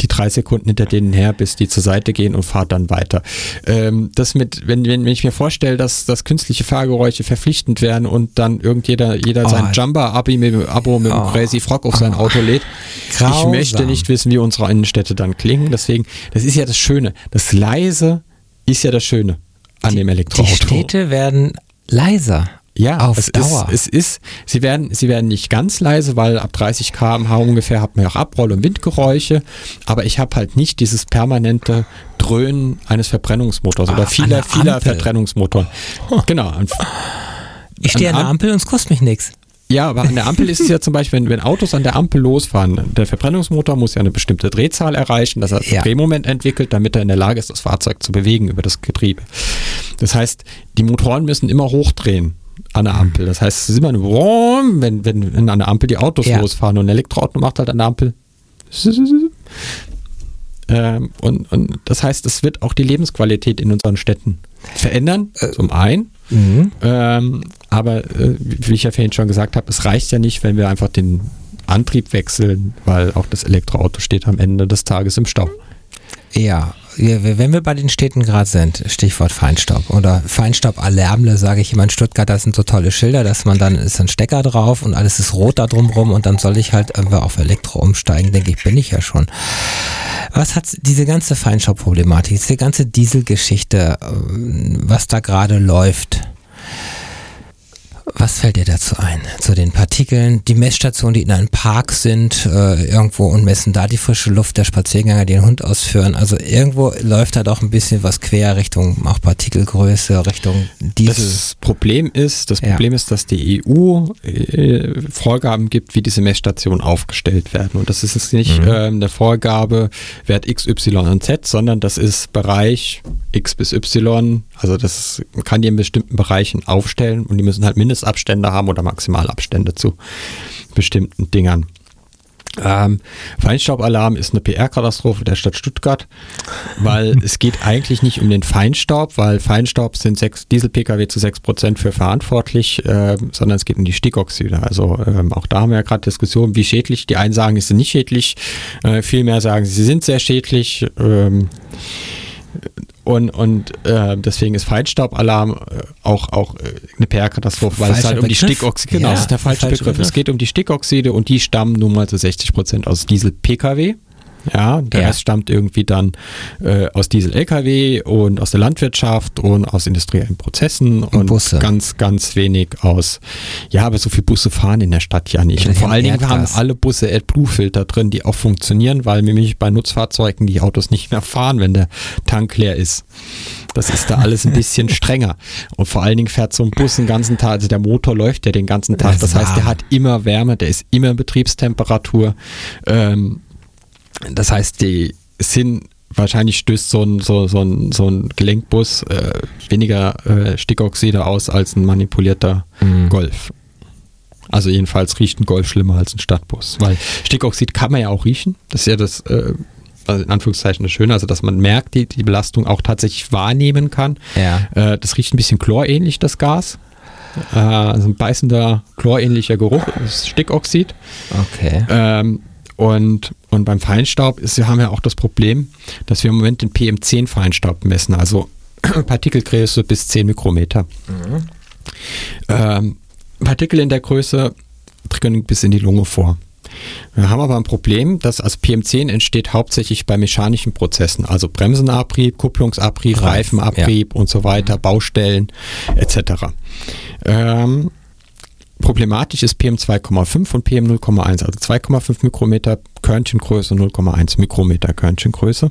die drei Sekunden hinter denen her, bis die zur Seite gehen und fahrt dann weiter. Ähm, das mit, wenn, wenn, wenn ich mir vorstelle, dass, dass künstliche Fahrgeräusche verpflichtend werden und dann irgendjeder jeder Oh. sein Jumper-Abo mit, dem- Abo mit dem Oh. Crazy Frog auf sein Auto lädt. Ich Grausam. möchte nicht wissen, wie unsere Innenstädte dann klingen. Deswegen, das ist ja das Schöne. Das Leise ist ja das Schöne an dem Die Elektroauto. Städte werden leiser. Ja, auf es Dauer. ist, es ist, sie werden, sie werden nicht ganz leise, weil ab 30 km/h ungefähr hat man ja auch Abroll- und Windgeräusche, aber ich habe halt nicht dieses permanente Dröhnen eines Verbrennungsmotors Ah, oder vieler, vieler. Verbrennungsmotoren. Genau. an- ich stehe an der Am- Ampel und es kostet mich nichts. Ja, aber an der Ampel ist es ja zum Beispiel, wenn, wenn Autos an der Ampel losfahren, der Verbrennungsmotor muss ja eine bestimmte Drehzahl erreichen, dass er Ja. einen Drehmoment entwickelt, damit er in der Lage ist, das Fahrzeug zu bewegen über das Getriebe. Das heißt, die Motoren müssen immer hochdrehen an der Ampel. Das heißt, es ist immer ein Wurm, wenn, wenn, wenn an der Ampel die Autos Ja. losfahren und ein Elektroauto macht halt an der Ampel. Ähm, und, und das heißt, es wird auch die Lebensqualität in unseren Städten verändern, äh, zum einen. Mhm. Ähm, aber äh, wie ich ja vorhin schon gesagt habe, es reicht ja nicht, wenn wir einfach den Antrieb wechseln, weil auch das Elektroauto steht am Ende des Tages im Stau. Ja, wenn wir bei den Städten gerade sind, Stichwort Feinstaub oder Feinstaubalarmle, sage ich immer in Stuttgart, das sind so tolle Schilder, dass man dann ist ein Stecker drauf und alles ist rot da drumrum und dann soll ich halt irgendwie auf Elektro umsteigen, denke ich, bin ich ja schon. Was hat diese ganze Feinstaubproblematik, diese ganze Dieselgeschichte, ähm, was da gerade läuft? Was fällt dir dazu ein? Zu den Partikeln, die Messstationen, die in einem Park sind, äh, irgendwo und messen da die frische Luft der Spaziergänger, die den Hund ausführen. Also irgendwo läuft da doch ein bisschen was quer Richtung auch Partikelgröße, Richtung Diesel. Das Problem ist, das Problem ja. ist, dass die EU äh, Vorgaben gibt, wie diese Messstationen aufgestellt werden. Und das ist jetzt nicht mhm. äh, eine Vorgabe Wert X, Y und Z, sondern das ist Bereich X bis Y. Also das kann die in bestimmten Bereichen aufstellen und die müssen halt mindestens Mindestabstände haben oder Maximalabstände zu bestimmten Dingern. Ähm, Feinstaubalarm ist eine PR-Katastrophe der Stadt Stuttgart, weil [LAUGHS] es geht eigentlich nicht um den Feinstaub, weil Feinstaub sind Diesel-Pkw zu 6% für verantwortlich, äh, sondern es geht um die Stickoxide. Also ähm, auch da haben wir ja gerade Diskussionen, wie schädlich. Die einen sagen, sie sind nicht schädlich, äh, vielmehr sagen, sie sind sehr schädlich. Ähm, und, und äh, deswegen ist Feinstaubalarm äh, auch, auch äh, eine PR-Katastrophe, weil Falscher es halt um Begriff? die Stickoxide, genau, ja, das ist der falsche, falsche Begriff. Begriff. Es geht um die Stickoxide und die stammen nun mal zu 60 Prozent aus Diesel-Pkw. Ja, der ja. Rest stammt irgendwie dann äh, aus Diesel-Lkw und aus der Landwirtschaft und aus industriellen Prozessen und, und Busse. ganz, ganz wenig aus, ja, aber so viele Busse fahren in der Stadt ja nicht. Und vor allen Dingen haben alle Busse AdBlue-Filter drin, die auch funktionieren, weil nämlich bei Nutzfahrzeugen die Autos nicht mehr fahren, wenn der Tank leer ist. Das ist da alles ein bisschen [LAUGHS] strenger. Und vor allen Dingen fährt so ein Bus den ganzen Tag, also der Motor läuft ja den ganzen Tag. Das heißt, der hat immer Wärme, der ist immer in Betriebstemperatur. Ähm, das heißt, die sind wahrscheinlich stößt so ein, so, so ein, so ein Gelenkbus äh, weniger äh, Stickoxide aus als ein manipulierter mhm. Golf. Also jedenfalls riecht ein Golf schlimmer als ein Stadtbus, weil Stickoxid kann man ja auch riechen. Das ist ja das, äh, also in Anführungszeichen das Schöne, also dass man merkt, die, die Belastung auch tatsächlich wahrnehmen kann. Ja. Äh, das riecht ein bisschen chlorähnlich, das Gas. Äh, also ein beißender, chlorähnlicher Geruch, das ist Stickoxid. Okay. Ähm, und, und beim Feinstaub ist, wir haben ja auch das Problem, dass wir im Moment den PM10 Feinstaub messen, also [CLEARS THROAT] Partikelgröße bis 10 Mikrometer. Mhm. Ähm, Partikel in der Größe dringen bis in die Lunge vor. Wir haben aber ein Problem, dass als PM10 entsteht hauptsächlich bei mechanischen Prozessen, also Bremsenabrieb, Kupplungsabrieb, Reifenabrieb ja. und so weiter, mhm. Baustellen etc. Ähm, Problematisch ist PM2,5 und PM0,1, also 2,5 Mikrometer Körnchengröße, 0,1 Mikrometer Körnchengröße,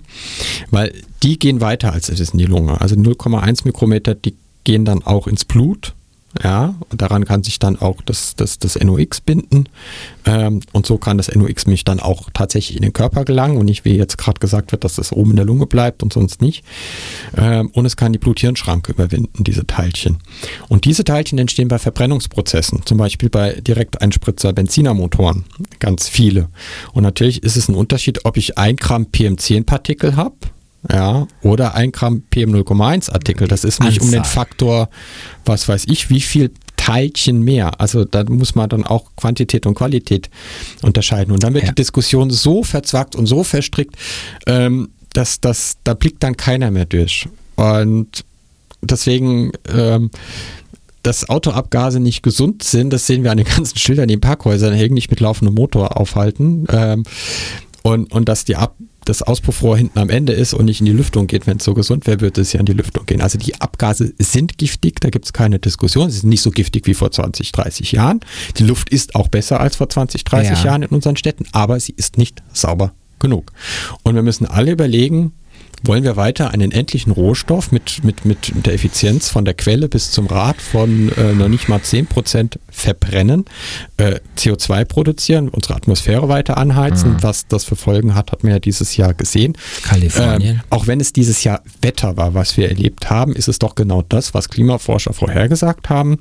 weil die gehen weiter als es ist in die Lunge. Also 0,1 Mikrometer, die gehen dann auch ins Blut ja, und daran kann sich dann auch das, das, das NOx binden. Ähm, und so kann das NOx mich dann auch tatsächlich in den Körper gelangen und nicht, wie jetzt gerade gesagt wird, dass das oben in der Lunge bleibt und sonst nicht. Ähm, und es kann die Blut-Hirn-Schranke überwinden, diese Teilchen. Und diese Teilchen entstehen bei Verbrennungsprozessen, zum Beispiel bei Direkteinspritzer Benzinermotoren, ganz viele. Und natürlich ist es ein Unterschied, ob ich ein Gramm PM10-Partikel habe ja, oder ein Gramm PM0,1 Artikel. Das ist nicht Anzahl. um den Faktor, was weiß ich, wie viel Teilchen mehr. Also da muss man dann auch Quantität und Qualität unterscheiden. Und dann wird ja. die Diskussion so verzwackt und so verstrickt, ähm, dass, dass da blickt dann keiner mehr durch. Und deswegen, ähm, dass Autoabgase nicht gesund sind, das sehen wir an den [LAUGHS] ganzen Schildern, die in Parkhäusern hängen, nicht mit laufendem Motor aufhalten. Ähm, und, und dass die Ab das Auspuffrohr hinten am Ende ist und nicht in die Lüftung geht, wenn es so gesund wäre, würde es ja in die Lüftung gehen. Also die Abgase sind giftig, da gibt es keine Diskussion. Sie sind nicht so giftig wie vor 20, 30 Jahren. Die Luft ist auch besser als vor 20, 30 ja. Jahren in unseren Städten, aber sie ist nicht sauber genug. Und wir müssen alle überlegen, wollen wir weiter einen endlichen Rohstoff mit, mit, mit der Effizienz von der Quelle bis zum Rad von äh, noch nicht mal 10% verbrennen, äh, CO2 produzieren, unsere Atmosphäre weiter anheizen. Mhm. Was das für Folgen hat, hat man ja dieses Jahr gesehen. Kalifornien. Ähm, auch wenn es dieses Jahr Wetter war, was wir erlebt haben, ist es doch genau das, was Klimaforscher vorhergesagt haben.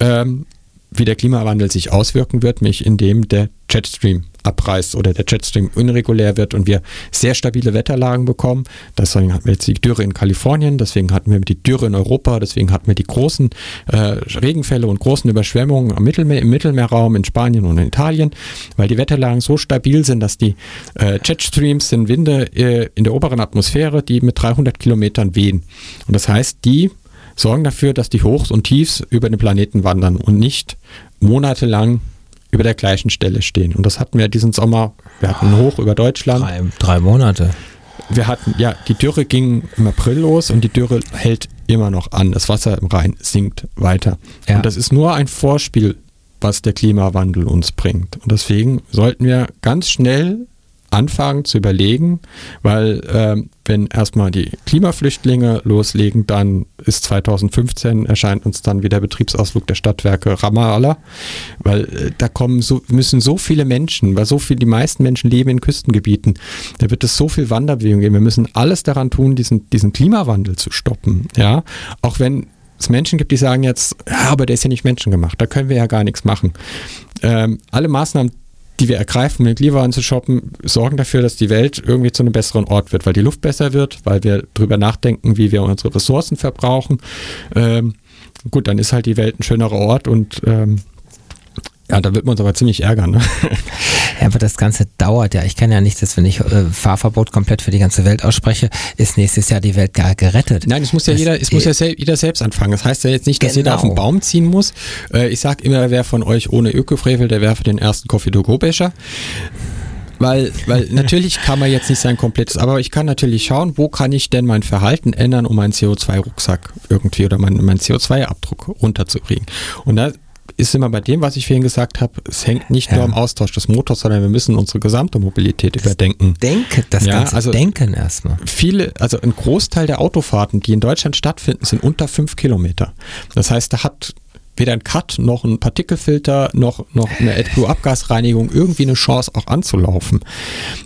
Ähm, wie der Klimawandel sich auswirken wird, nämlich indem der Jetstream abreißt oder der Jetstream unregulär wird und wir sehr stabile Wetterlagen bekommen. Deswegen hatten wir jetzt die Dürre in Kalifornien, deswegen hatten wir die Dürre in Europa, deswegen hatten wir die großen äh, Regenfälle und großen Überschwemmungen am Mittelmeer, im Mittelmeerraum in Spanien und in Italien, weil die Wetterlagen so stabil sind, dass die äh, Jetstreams sind Winde äh, in der oberen Atmosphäre, die mit 300 Kilometern wehen. Und das heißt, die sorgen dafür, dass die Hochs und Tiefs über den Planeten wandern und nicht monatelang über der gleichen Stelle stehen. Und das hatten wir diesen Sommer, wir hatten Hoch über Deutschland. Drei, drei Monate. Wir hatten, ja, die Dürre ging im April los und die Dürre hält immer noch an. Das Wasser im Rhein sinkt weiter. Ja. Und das ist nur ein Vorspiel, was der Klimawandel uns bringt. Und deswegen sollten wir ganz schnell anfangen zu überlegen, weil äh, wenn erstmal die Klimaflüchtlinge loslegen, dann ist 2015 erscheint uns dann wieder Betriebsausflug der Stadtwerke Ramallah, weil äh, da kommen so müssen so viele Menschen, weil so viel die meisten Menschen leben in Küstengebieten, da wird es so viel Wanderbewegung geben. Wir müssen alles daran tun, diesen diesen Klimawandel zu stoppen, ja, auch wenn es Menschen gibt, die sagen jetzt, ja, aber der ist ja nicht menschengemacht, da können wir ja gar nichts machen. Ähm, alle Maßnahmen, die wir ergreifen, um den Klimawandel zu shoppen, sorgen dafür, dass die Welt irgendwie zu einem besseren Ort wird, weil die Luft besser wird, weil wir darüber nachdenken, wie wir unsere Ressourcen verbrauchen. Ähm, gut, dann ist halt die Welt ein schönerer Ort und ähm, ja, da wird man uns aber ziemlich ärgern. Ne? Ja, aber das Ganze dauert ja. Ich kann ja nicht, dass wenn ich äh, Fahrverbot komplett für die ganze Welt ausspreche, ist nächstes Jahr die Welt gar gerettet. Nein, es muss ja das, jeder, es muss ja sel jeder selbst anfangen. Das heißt ja jetzt nicht, dass genau. jeder auf den genau. Baum ziehen muss. Äh, ich sag immer, wer von euch ohne Ökofrevel, der werfe den ersten Coffee to go Becher. Weil, weil [LAUGHS] natürlich kann man jetzt nicht sein komplettes, aber ich kann natürlich schauen, wo kann ich denn mein Verhalten ändern, um meinen CO2-Rucksack irgendwie oder meinen, meinen CO2-Abdruck runterzukriegen. Und da ist immer bei dem, was ich vorhin gesagt habe, es hängt nicht ja. nur am Austausch des Motors, sondern wir müssen unsere gesamte Mobilität das überdenken. Denken, das ja, ganze also Denken erstmal. Viele, also ein Großteil der Autofahrten, die in Deutschland stattfinden, sind unter fünf Kilometer. Das heißt, da hat weder ein Cut noch ein Partikelfilter noch, noch eine AdBlue-Abgasreinigung irgendwie eine Chance auch anzulaufen.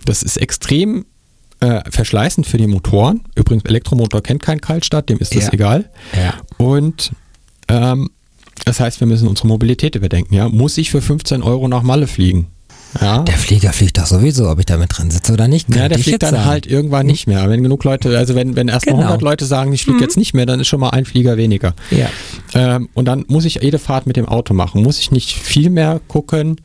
Das ist extrem äh, verschleißend für die Motoren. Übrigens, Elektromotor kennt keinen Kaltstart, dem ist das ja. egal. Ja. Und ähm, das heißt, wir müssen unsere Mobilität überdenken. Ja? Muss ich für 15 Euro nach Malle fliegen? Ja. Der Flieger fliegt doch sowieso, ob ich damit drin sitze oder nicht. Ja, der fliegt dann sagen. halt irgendwann nicht mehr. Wenn genug Leute, also wenn, wenn erst genau. 100 Leute sagen, ich fliege mhm. jetzt nicht mehr, dann ist schon mal ein Flieger weniger. Ja. Ähm, und dann muss ich jede Fahrt mit dem Auto machen. Muss ich nicht viel mehr gucken,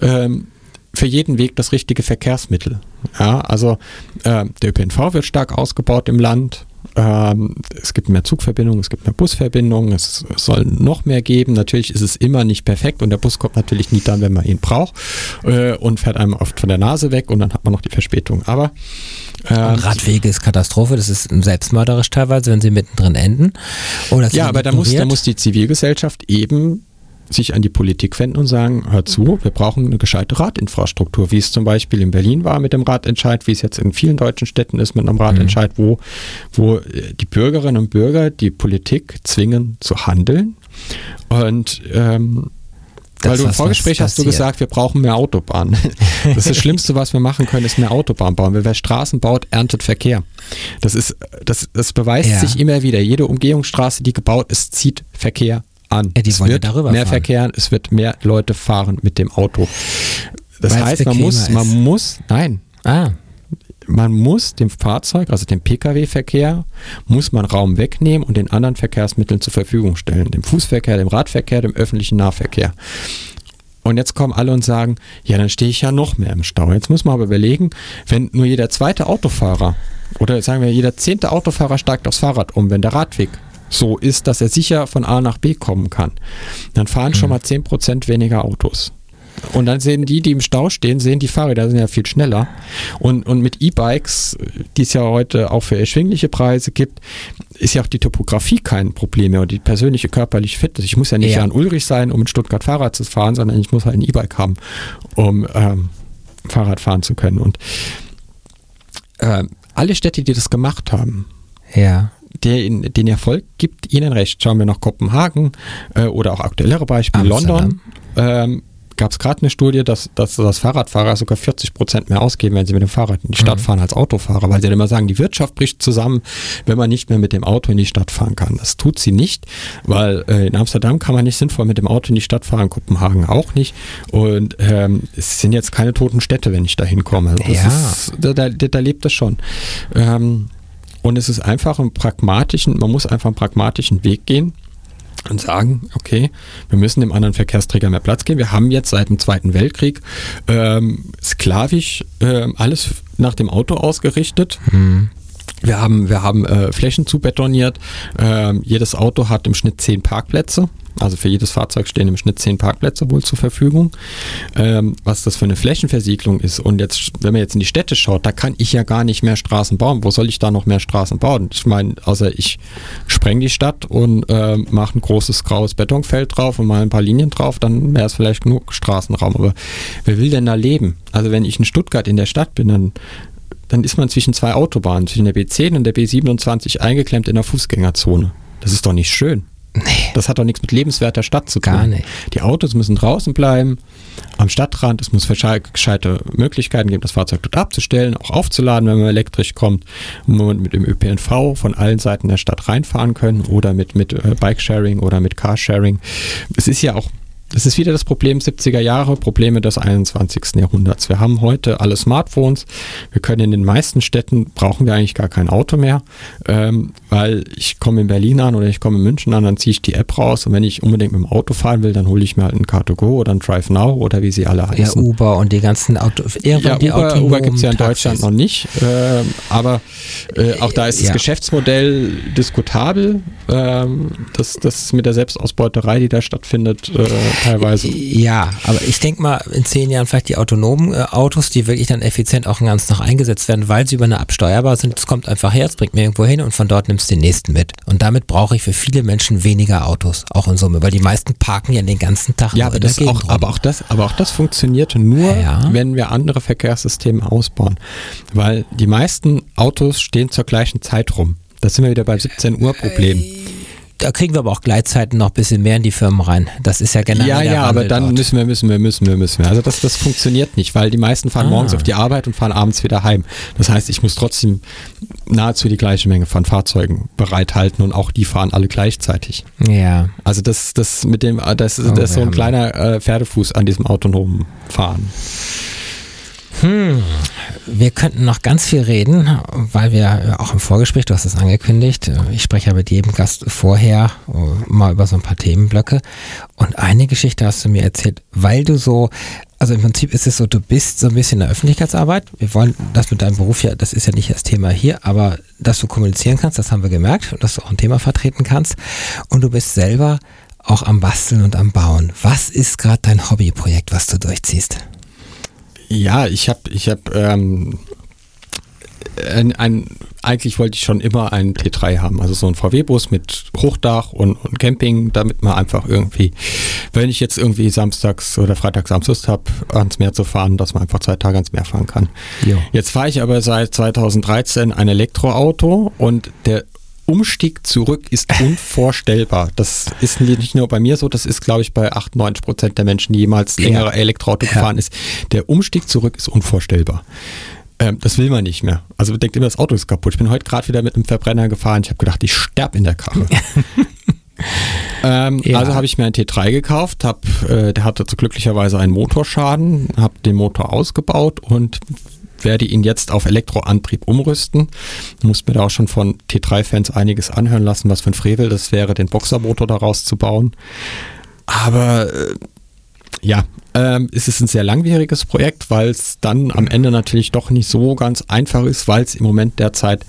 ähm, für jeden Weg das richtige Verkehrsmittel. Ja, also äh, der ÖPNV wird stark ausgebaut im Land. Ähm, es gibt mehr Zugverbindungen, es gibt mehr Busverbindungen, es, es, soll noch mehr geben. Natürlich ist es immer nicht perfekt und der Bus kommt natürlich nie dann, wenn man ihn braucht äh, und fährt einem oft von der Nase weg und dann hat man noch die Verspätung. Aber äh, Radwege ist Katastrophe, das ist selbstmörderisch teilweise, wenn sie mittendrin enden. ja, aber da muss, da muss die Zivilgesellschaft eben sich an die Politik wenden und sagen, hör zu, wir brauchen eine gescheite Radinfrastruktur, wie es zum Beispiel in Berlin war mit dem Radentscheid, wie es jetzt in vielen deutschen Städten ist mit einem Radentscheid, mhm. wo, wo äh, die Bürgerinnen und Bürger die Politik zwingen zu handeln. Und ähm, das, Weil du im Vorgespräch hast du gesagt, wir brauchen mehr Autobahnen. [LAUGHS] Das, ist das Schlimmste, was wir machen können, ist mehr Autobahnen bauen. Wer Straßen baut, erntet Verkehr. Das ist, das, das beweist ja. sich immer wieder. Jede Umgehungsstraße, die gebaut ist, zieht Verkehr an. Ja, es wird darüber mehr fahren. Verkehr, es wird mehr Leute fahren mit dem Auto. Das Weil heißt, man muss, man muss, nein. Ah. Man muss dem Fahrzeug, also dem Pkw-Verkehr, muss man Raum wegnehmen und den anderen Verkehrsmitteln zur Verfügung stellen. Dem Fußverkehr, dem Radverkehr, dem öffentlichen Nahverkehr. Und jetzt kommen alle und sagen, ja, dann stehe ich ja noch mehr im Stau. Jetzt muss man aber überlegen, wenn nur jeder zweite Autofahrer oder sagen wir, jeder zehnte Autofahrer steigt aufs Fahrrad um, wenn der Radweg so ist, dass er sicher von A nach B kommen kann, dann fahren mhm. schon mal 10% weniger Autos. Und dann sehen die, die im Stau stehen, sehen die Fahrräder sind ja viel schneller. Und, und mit E-Bikes, die es ja heute auch für erschwingliche Preise gibt, ist ja auch die Topografie kein Problem mehr und die persönliche körperliche Fitness. Ich muss ja nicht ja. Jan Ulrich sein, um in Stuttgart Fahrrad zu fahren, sondern ich muss halt ein E-Bike haben, um ähm, Fahrrad fahren zu können. Und äh, alle Städte, die das gemacht haben, ja der, den Erfolg gibt ihnen recht. Schauen wir nach Kopenhagen äh, oder auch aktuellere Beispiele, London. Ähm, gab es gerade eine Studie, dass, dass das Fahrradfahrer sogar 40 Prozent mehr ausgeben, wenn sie mit dem Fahrrad in die Stadt mhm. fahren als Autofahrer, weil sie dann immer sagen, die Wirtschaft bricht zusammen, wenn man nicht mehr mit dem Auto in die Stadt fahren kann. Das tut sie nicht, weil äh, in Amsterdam kann man nicht sinnvoll mit dem Auto in die Stadt fahren, Kopenhagen auch nicht. Und ähm, es sind jetzt keine toten Städte, wenn ich da hinkomme. ja. Ist, da, da, da, lebt das schon. Ähm, und es ist einfach ein pragmatischen, man muss einfach einen pragmatischen Weg gehen und sagen, okay, wir müssen dem anderen Verkehrsträger mehr Platz geben. Wir haben jetzt seit dem Zweiten Weltkrieg ähm, sklavisch äh, alles nach dem Auto ausgerichtet. Mhm. Wir haben, wir haben äh, Flächen zubetoniert. Ähm, jedes Auto hat im Schnitt zehn Parkplätze. Also für jedes Fahrzeug stehen im Schnitt zehn Parkplätze wohl zur Verfügung. Ähm, was das für eine Flächenversiegelung ist. Und jetzt, wenn man jetzt in die Städte schaut, da kann ich ja gar nicht mehr Straßen bauen. Wo soll ich da noch mehr Straßen bauen? Ich meine, außer ich spreng die Stadt und äh, mache ein großes graues Betonfeld drauf und mal ein paar Linien drauf, dann wäre es vielleicht genug Straßenraum. Aber wer will denn da leben? Also wenn ich in Stuttgart in der Stadt bin, dann dann ist man zwischen zwei Autobahnen, zwischen der B10 und der B27 eingeklemmt in der Fußgängerzone. Das ist doch nicht schön. Nee. Das hat doch nichts mit lebenswerter Stadt zu tun. Gar nicht. Die Autos müssen draußen bleiben, am Stadtrand. Es muss gescheite Möglichkeiten geben, das Fahrzeug dort abzustellen, auch aufzuladen, wenn man elektrisch kommt. Und man mit dem ÖPNV von allen Seiten der Stadt reinfahren können oder mit, mit äh, Bikesharing oder mit Carsharing. Es ist ja auch das ist wieder das Problem 70er Jahre, Probleme des 21. Jahrhunderts. Wir haben heute alle Smartphones. Wir können in den meisten Städten, brauchen wir eigentlich gar kein Auto mehr, ähm, weil ich komme in Berlin an oder ich komme in München an, dann ziehe ich die App raus und wenn ich unbedingt mit dem Auto fahren will, dann hole ich mir halt ein Car2Go oder ein Drive Now oder wie sie alle heißen. Ja, Uber und die ganzen Autos. Ja, Uber, Uber gibt es ja in Deutschland noch nicht, äh, aber äh, auch da ist das ja. Geschäftsmodell diskutabel. Ähm, das, das mit der Selbstausbeuterei, die da stattfindet, äh, teilweise. Ja, aber ich denke mal, in zehn Jahren vielleicht die autonomen äh, Autos, die wirklich dann effizient auch ganz noch eingesetzt werden, weil sie über eine absteuerbar sind. Es kommt einfach her, es bringt mir irgendwo hin und von dort nimmst du den nächsten mit. Und damit brauche ich für viele Menschen weniger Autos, auch in Summe, weil die meisten parken ja den ganzen Tag ja, aber das auch, aber auch das, aber auch das funktioniert nur, ja. wenn wir andere Verkehrssysteme ausbauen, weil die meisten Autos stehen zur gleichen Zeit rum. Da sind wir wieder beim 17 Uhr Problem. Äh, da kriegen wir aber auch Gleitzeiten noch ein bisschen mehr in die Firmen rein. Das ist ja generell. Ja, ja, aber dann müssen wir, müssen wir, müssen wir, müssen wir. Also das, das funktioniert nicht, weil die meisten fahren ah. morgens auf die Arbeit und fahren abends wieder heim. Das heißt, ich muss trotzdem nahezu die gleiche Menge von Fahrzeugen bereithalten und auch die fahren alle gleichzeitig. Ja. Also das, das mit dem, das, oh, das ist so ein kleiner äh, Pferdefuß an diesem autonomen Fahren. Hm, wir könnten noch ganz viel reden, weil wir auch im Vorgespräch, du hast es angekündigt, ich spreche ja mit jedem Gast vorher äh, mal über so ein paar Themenblöcke. Und eine Geschichte hast du mir erzählt, weil du so, also im Prinzip ist es so, du bist so ein bisschen in der Öffentlichkeitsarbeit. Wir wollen das mit deinem Beruf ja, das ist ja nicht das Thema hier, aber dass du kommunizieren kannst, das haben wir gemerkt dass du auch ein Thema vertreten kannst. Und du bist selber auch am Basteln und am Bauen. Was ist gerade dein Hobbyprojekt, was du durchziehst? Ja, ich habe ich hab, ähm, ein, ein, eigentlich wollte ich schon immer einen T3 haben, also so ein VW-Bus mit Hochdach und, und, Camping, damit man einfach irgendwie, wenn ich jetzt irgendwie samstags oder freitags Samstags habe, ans Meer zu fahren, dass man einfach zwei Tage ans Meer fahren kann. Jo. Jetzt fahre ich aber seit 2013 ein Elektroauto und der Umstieg zurück ist unvorstellbar. Das ist nicht nur bei mir so, das ist, glaube ich, bei 98 Prozent der Menschen, die jemals längere ja. Elektroauto gefahren ja. ist. Der Umstieg zurück ist unvorstellbar. Ähm, das will man nicht mehr. Also denkt immer, das Auto ist kaputt. Ich bin heute gerade wieder mit einem Verbrenner gefahren. Ich habe gedacht, ich sterbe in der Karre. [LAUGHS] ähm, ja. Also habe ich mir einen T3 gekauft, hab, äh, der hatte glücklicherweise einen Motorschaden, habe den Motor ausgebaut und werde ihn jetzt auf Elektroantrieb umrüsten. Muss mir da auch schon von T3-Fans einiges anhören lassen, was für ein Frevel das wäre, den Boxermotor daraus zu bauen. Aber äh, ja, ähm, ist es ein sehr langwieriges Projekt, weil es dann am Ende natürlich doch nicht so ganz einfach ist, weil es im Moment derzeit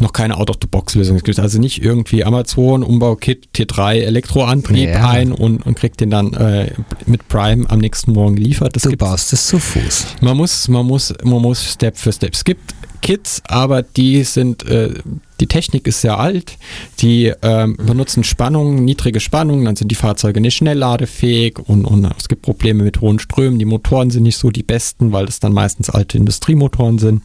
noch keine Out-of-the-Box-Lösung gibt. Also nicht irgendwie Amazon, Umbau-Kit, T3, Elektroantrieb ja. ein und, und kriegt den dann äh, mit Prime am nächsten Morgen geliefert. Das du baust es zu Fuß. Man muss, man muss, man muss Step für Step. Es gibt Kits, aber die sind, äh, die Technik ist sehr alt. Die ähm, benutzen Spannungen, niedrige Spannungen, dann sind die Fahrzeuge nicht schnellladefähig und, und es gibt Probleme mit hohen Strömen. Die Motoren sind nicht so die besten, weil das dann meistens alte Industriemotoren sind.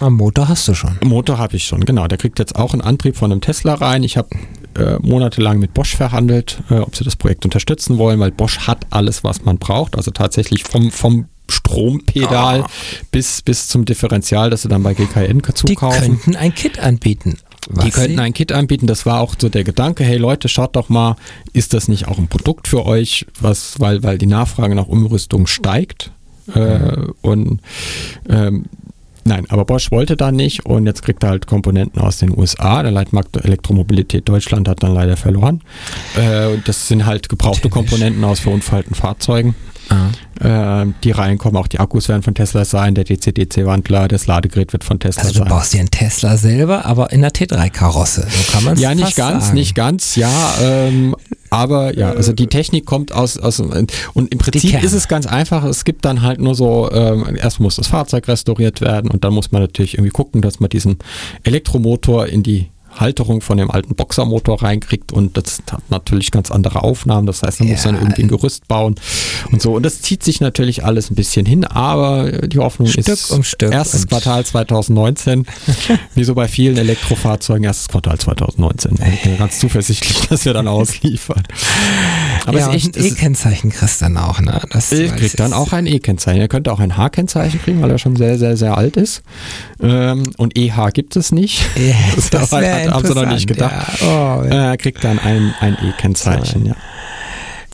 Am Motor hast du schon. Motor habe ich schon, genau. Der kriegt jetzt auch einen Antrieb von einem Tesla rein. Ich habe äh, monatelang mit Bosch verhandelt, äh, ob sie das Projekt unterstützen wollen, weil Bosch hat alles, was man braucht. Also tatsächlich vom, vom Strompedal oh. bis, bis zum Differential, das sie dann bei GKN zukaufen. Die könnten ein Kit anbieten. die könnten ein Kit anbieten. Das war auch so der Gedanke, hey Leute, schaut doch mal, ist das nicht auch ein Produkt für euch, was, weil, weil die Nachfrage nach Umrüstung steigt? Äh, und ähm, Nein, aber Bosch wollte da nicht und jetzt kriegt er halt Komponenten aus den USA. Der Leitmarkt Elektromobilität Deutschland hat dann leider verloren. Äh, und das sind halt gebrauchte. Komponenten aus verunfallten Fahrzeugen. Äh, die reinkommen, auch die Akkus werden von Tesla sein, der DC-DC-Wandler, das Ladegerät wird von Tesla sein. Also du baust dir einen Tesla selber, aber in der T3-Karosse, so kann man es Ja, nicht ganz, sagen. nicht ganz, ja, ähm, aber ja, also die Technik kommt aus, aus und im Prinzip ist es ganz einfach, es gibt dann halt nur so, ähm, erst muss das Fahrzeug restauriert werden und dann muss man natürlich irgendwie gucken, dass man diesen Elektromotor in die Halterung von dem alten Boxermotor reinkriegt und das hat natürlich ganz andere Aufnahmen. Das heißt, man ja. muss dann irgendwie ein Gerüst bauen und so. Und das zieht sich natürlich alles ein bisschen hin, aber die Hoffnung Stück ist um Stück erstes Quartal 2019, [LAUGHS] wie so bei vielen Elektrofahrzeugen, erstes Quartal 2019. Ich bin ganz zuversichtlich, dass wir dann [LAUGHS] ausliefern. Aber ja, es ist echt, ein E-Kennzeichen kriegst dann auch, ne? Das, kriegt dann auch ein E-Kennzeichen. Er könnte auch ein H-Kennzeichen kriegen, weil er schon sehr, sehr, sehr alt ist. Ähm, und EH gibt es nicht. Ja, [LAUGHS] das, das wäre haben sie noch nicht gedacht. Ja. Oh, ja. Er kriegt dann ein, ein E-Kennzeichen, ja.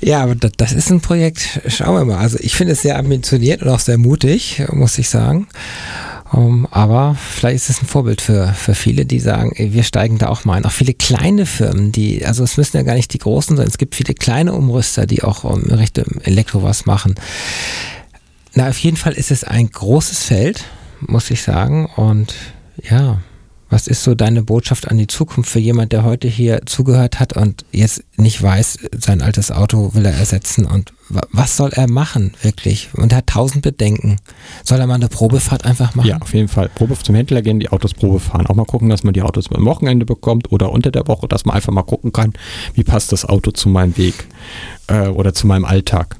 Ja, aber das, ist ein Projekt, schauen wir mal. Also ich finde es sehr ambitioniert und auch sehr mutig, muss ich sagen. Um, aber vielleicht ist es ein Vorbild für, für viele, die sagen, wir steigen da auch mal ein. Auch viele kleine Firmen, die, also es müssen ja gar nicht die großen sein, es gibt viele kleine Umrüster, die auch um, Richtung Elektro was machen. Na, auf jeden Fall ist es ein großes Feld, muss ich sagen. Und ja, was ist so deine Botschaft an die Zukunft für jemand, der heute hier zugehört hat und jetzt nicht weiß, sein altes Auto will er ersetzen und was soll er machen wirklich? Und er hat tausend Bedenken. Soll er mal eine Probefahrt einfach machen? Ja, auf jeden Fall. Probe zum Händler gehen, die Autos Probe fahren. Auch mal gucken, dass man die Autos am Wochenende bekommt oder unter der Woche, dass man einfach mal gucken kann, wie passt das Auto zu meinem Weg äh, oder zu meinem Alltag.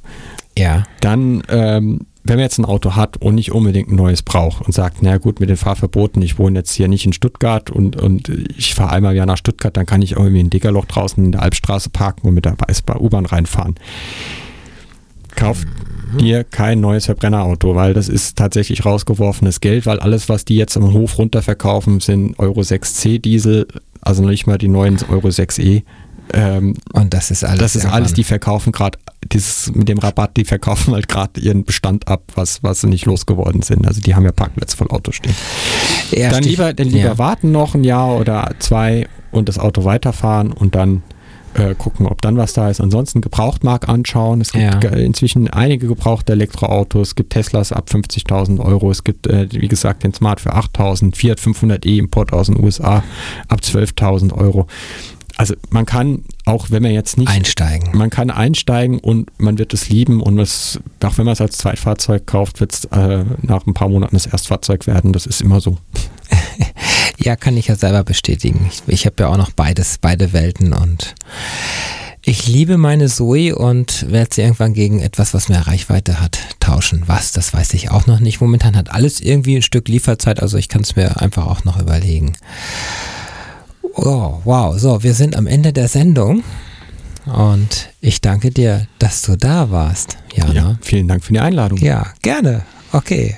Ja. Dann ähm, wenn man jetzt ein Auto hat und nicht unbedingt ein neues braucht und sagt, na gut, mit den Fahrverboten, ich wohne jetzt hier nicht in Stuttgart und, und ich fahre einmal im Jahr nach Stuttgart, dann kann ich irgendwie ein Dickerloch draußen in der Alpstraße parken und mit der U-Bahn reinfahren. Kauft mhm. dir kein neues Verbrennerauto, weil das ist tatsächlich rausgeworfenes Geld, weil alles, was die jetzt am Hof runterverkaufen, sind Euro 6C Diesel, also nicht mal die neuen Euro 6E. Ähm, und das ist alles. Das ist alles, die verkaufen gerade, dieses mit dem Rabatt, die verkaufen halt gerade ihren Bestand ab, was, was sie nicht losgeworden sind. Also die haben ja Parkplätze voll Autos stehen. Ja, dann lieber, dann lieber ja. warten noch ein Jahr oder zwei und das Auto weiterfahren und dann äh, gucken, ob dann was da ist. Ansonsten Gebrauchtmarkt anschauen. Es gibt ja. inzwischen einige gebrauchte Elektroautos. Es gibt Teslas ab 50.000 Euro. Es gibt, äh, wie gesagt, den Smart für 8.000, Fiat 500e Import aus den USA ab 12.000 Euro also man kann, auch wenn man jetzt nicht einsteigen, man kann einsteigen und man wird es lieben und es, auch wenn man es als Zweitfahrzeug kauft, wird es äh, nach ein paar Monaten das Erstfahrzeug werden. Das ist immer so. [LAUGHS] ja, kann ich ja selber bestätigen. Ich, ich habe ja auch noch beides, beide Welten und ich liebe meine Zoe und werde sie irgendwann gegen etwas, was mehr Reichweite hat, tauschen. Was, das weiß ich auch noch nicht. Momentan hat alles irgendwie ein Stück Lieferzeit, also ich kann es mir einfach auch noch überlegen. Oh, wow. So, wir sind am Ende der Sendung. Und ich danke dir, dass du da warst, Jana. Ja, vielen Dank für die Einladung. Ja, gerne. Okay.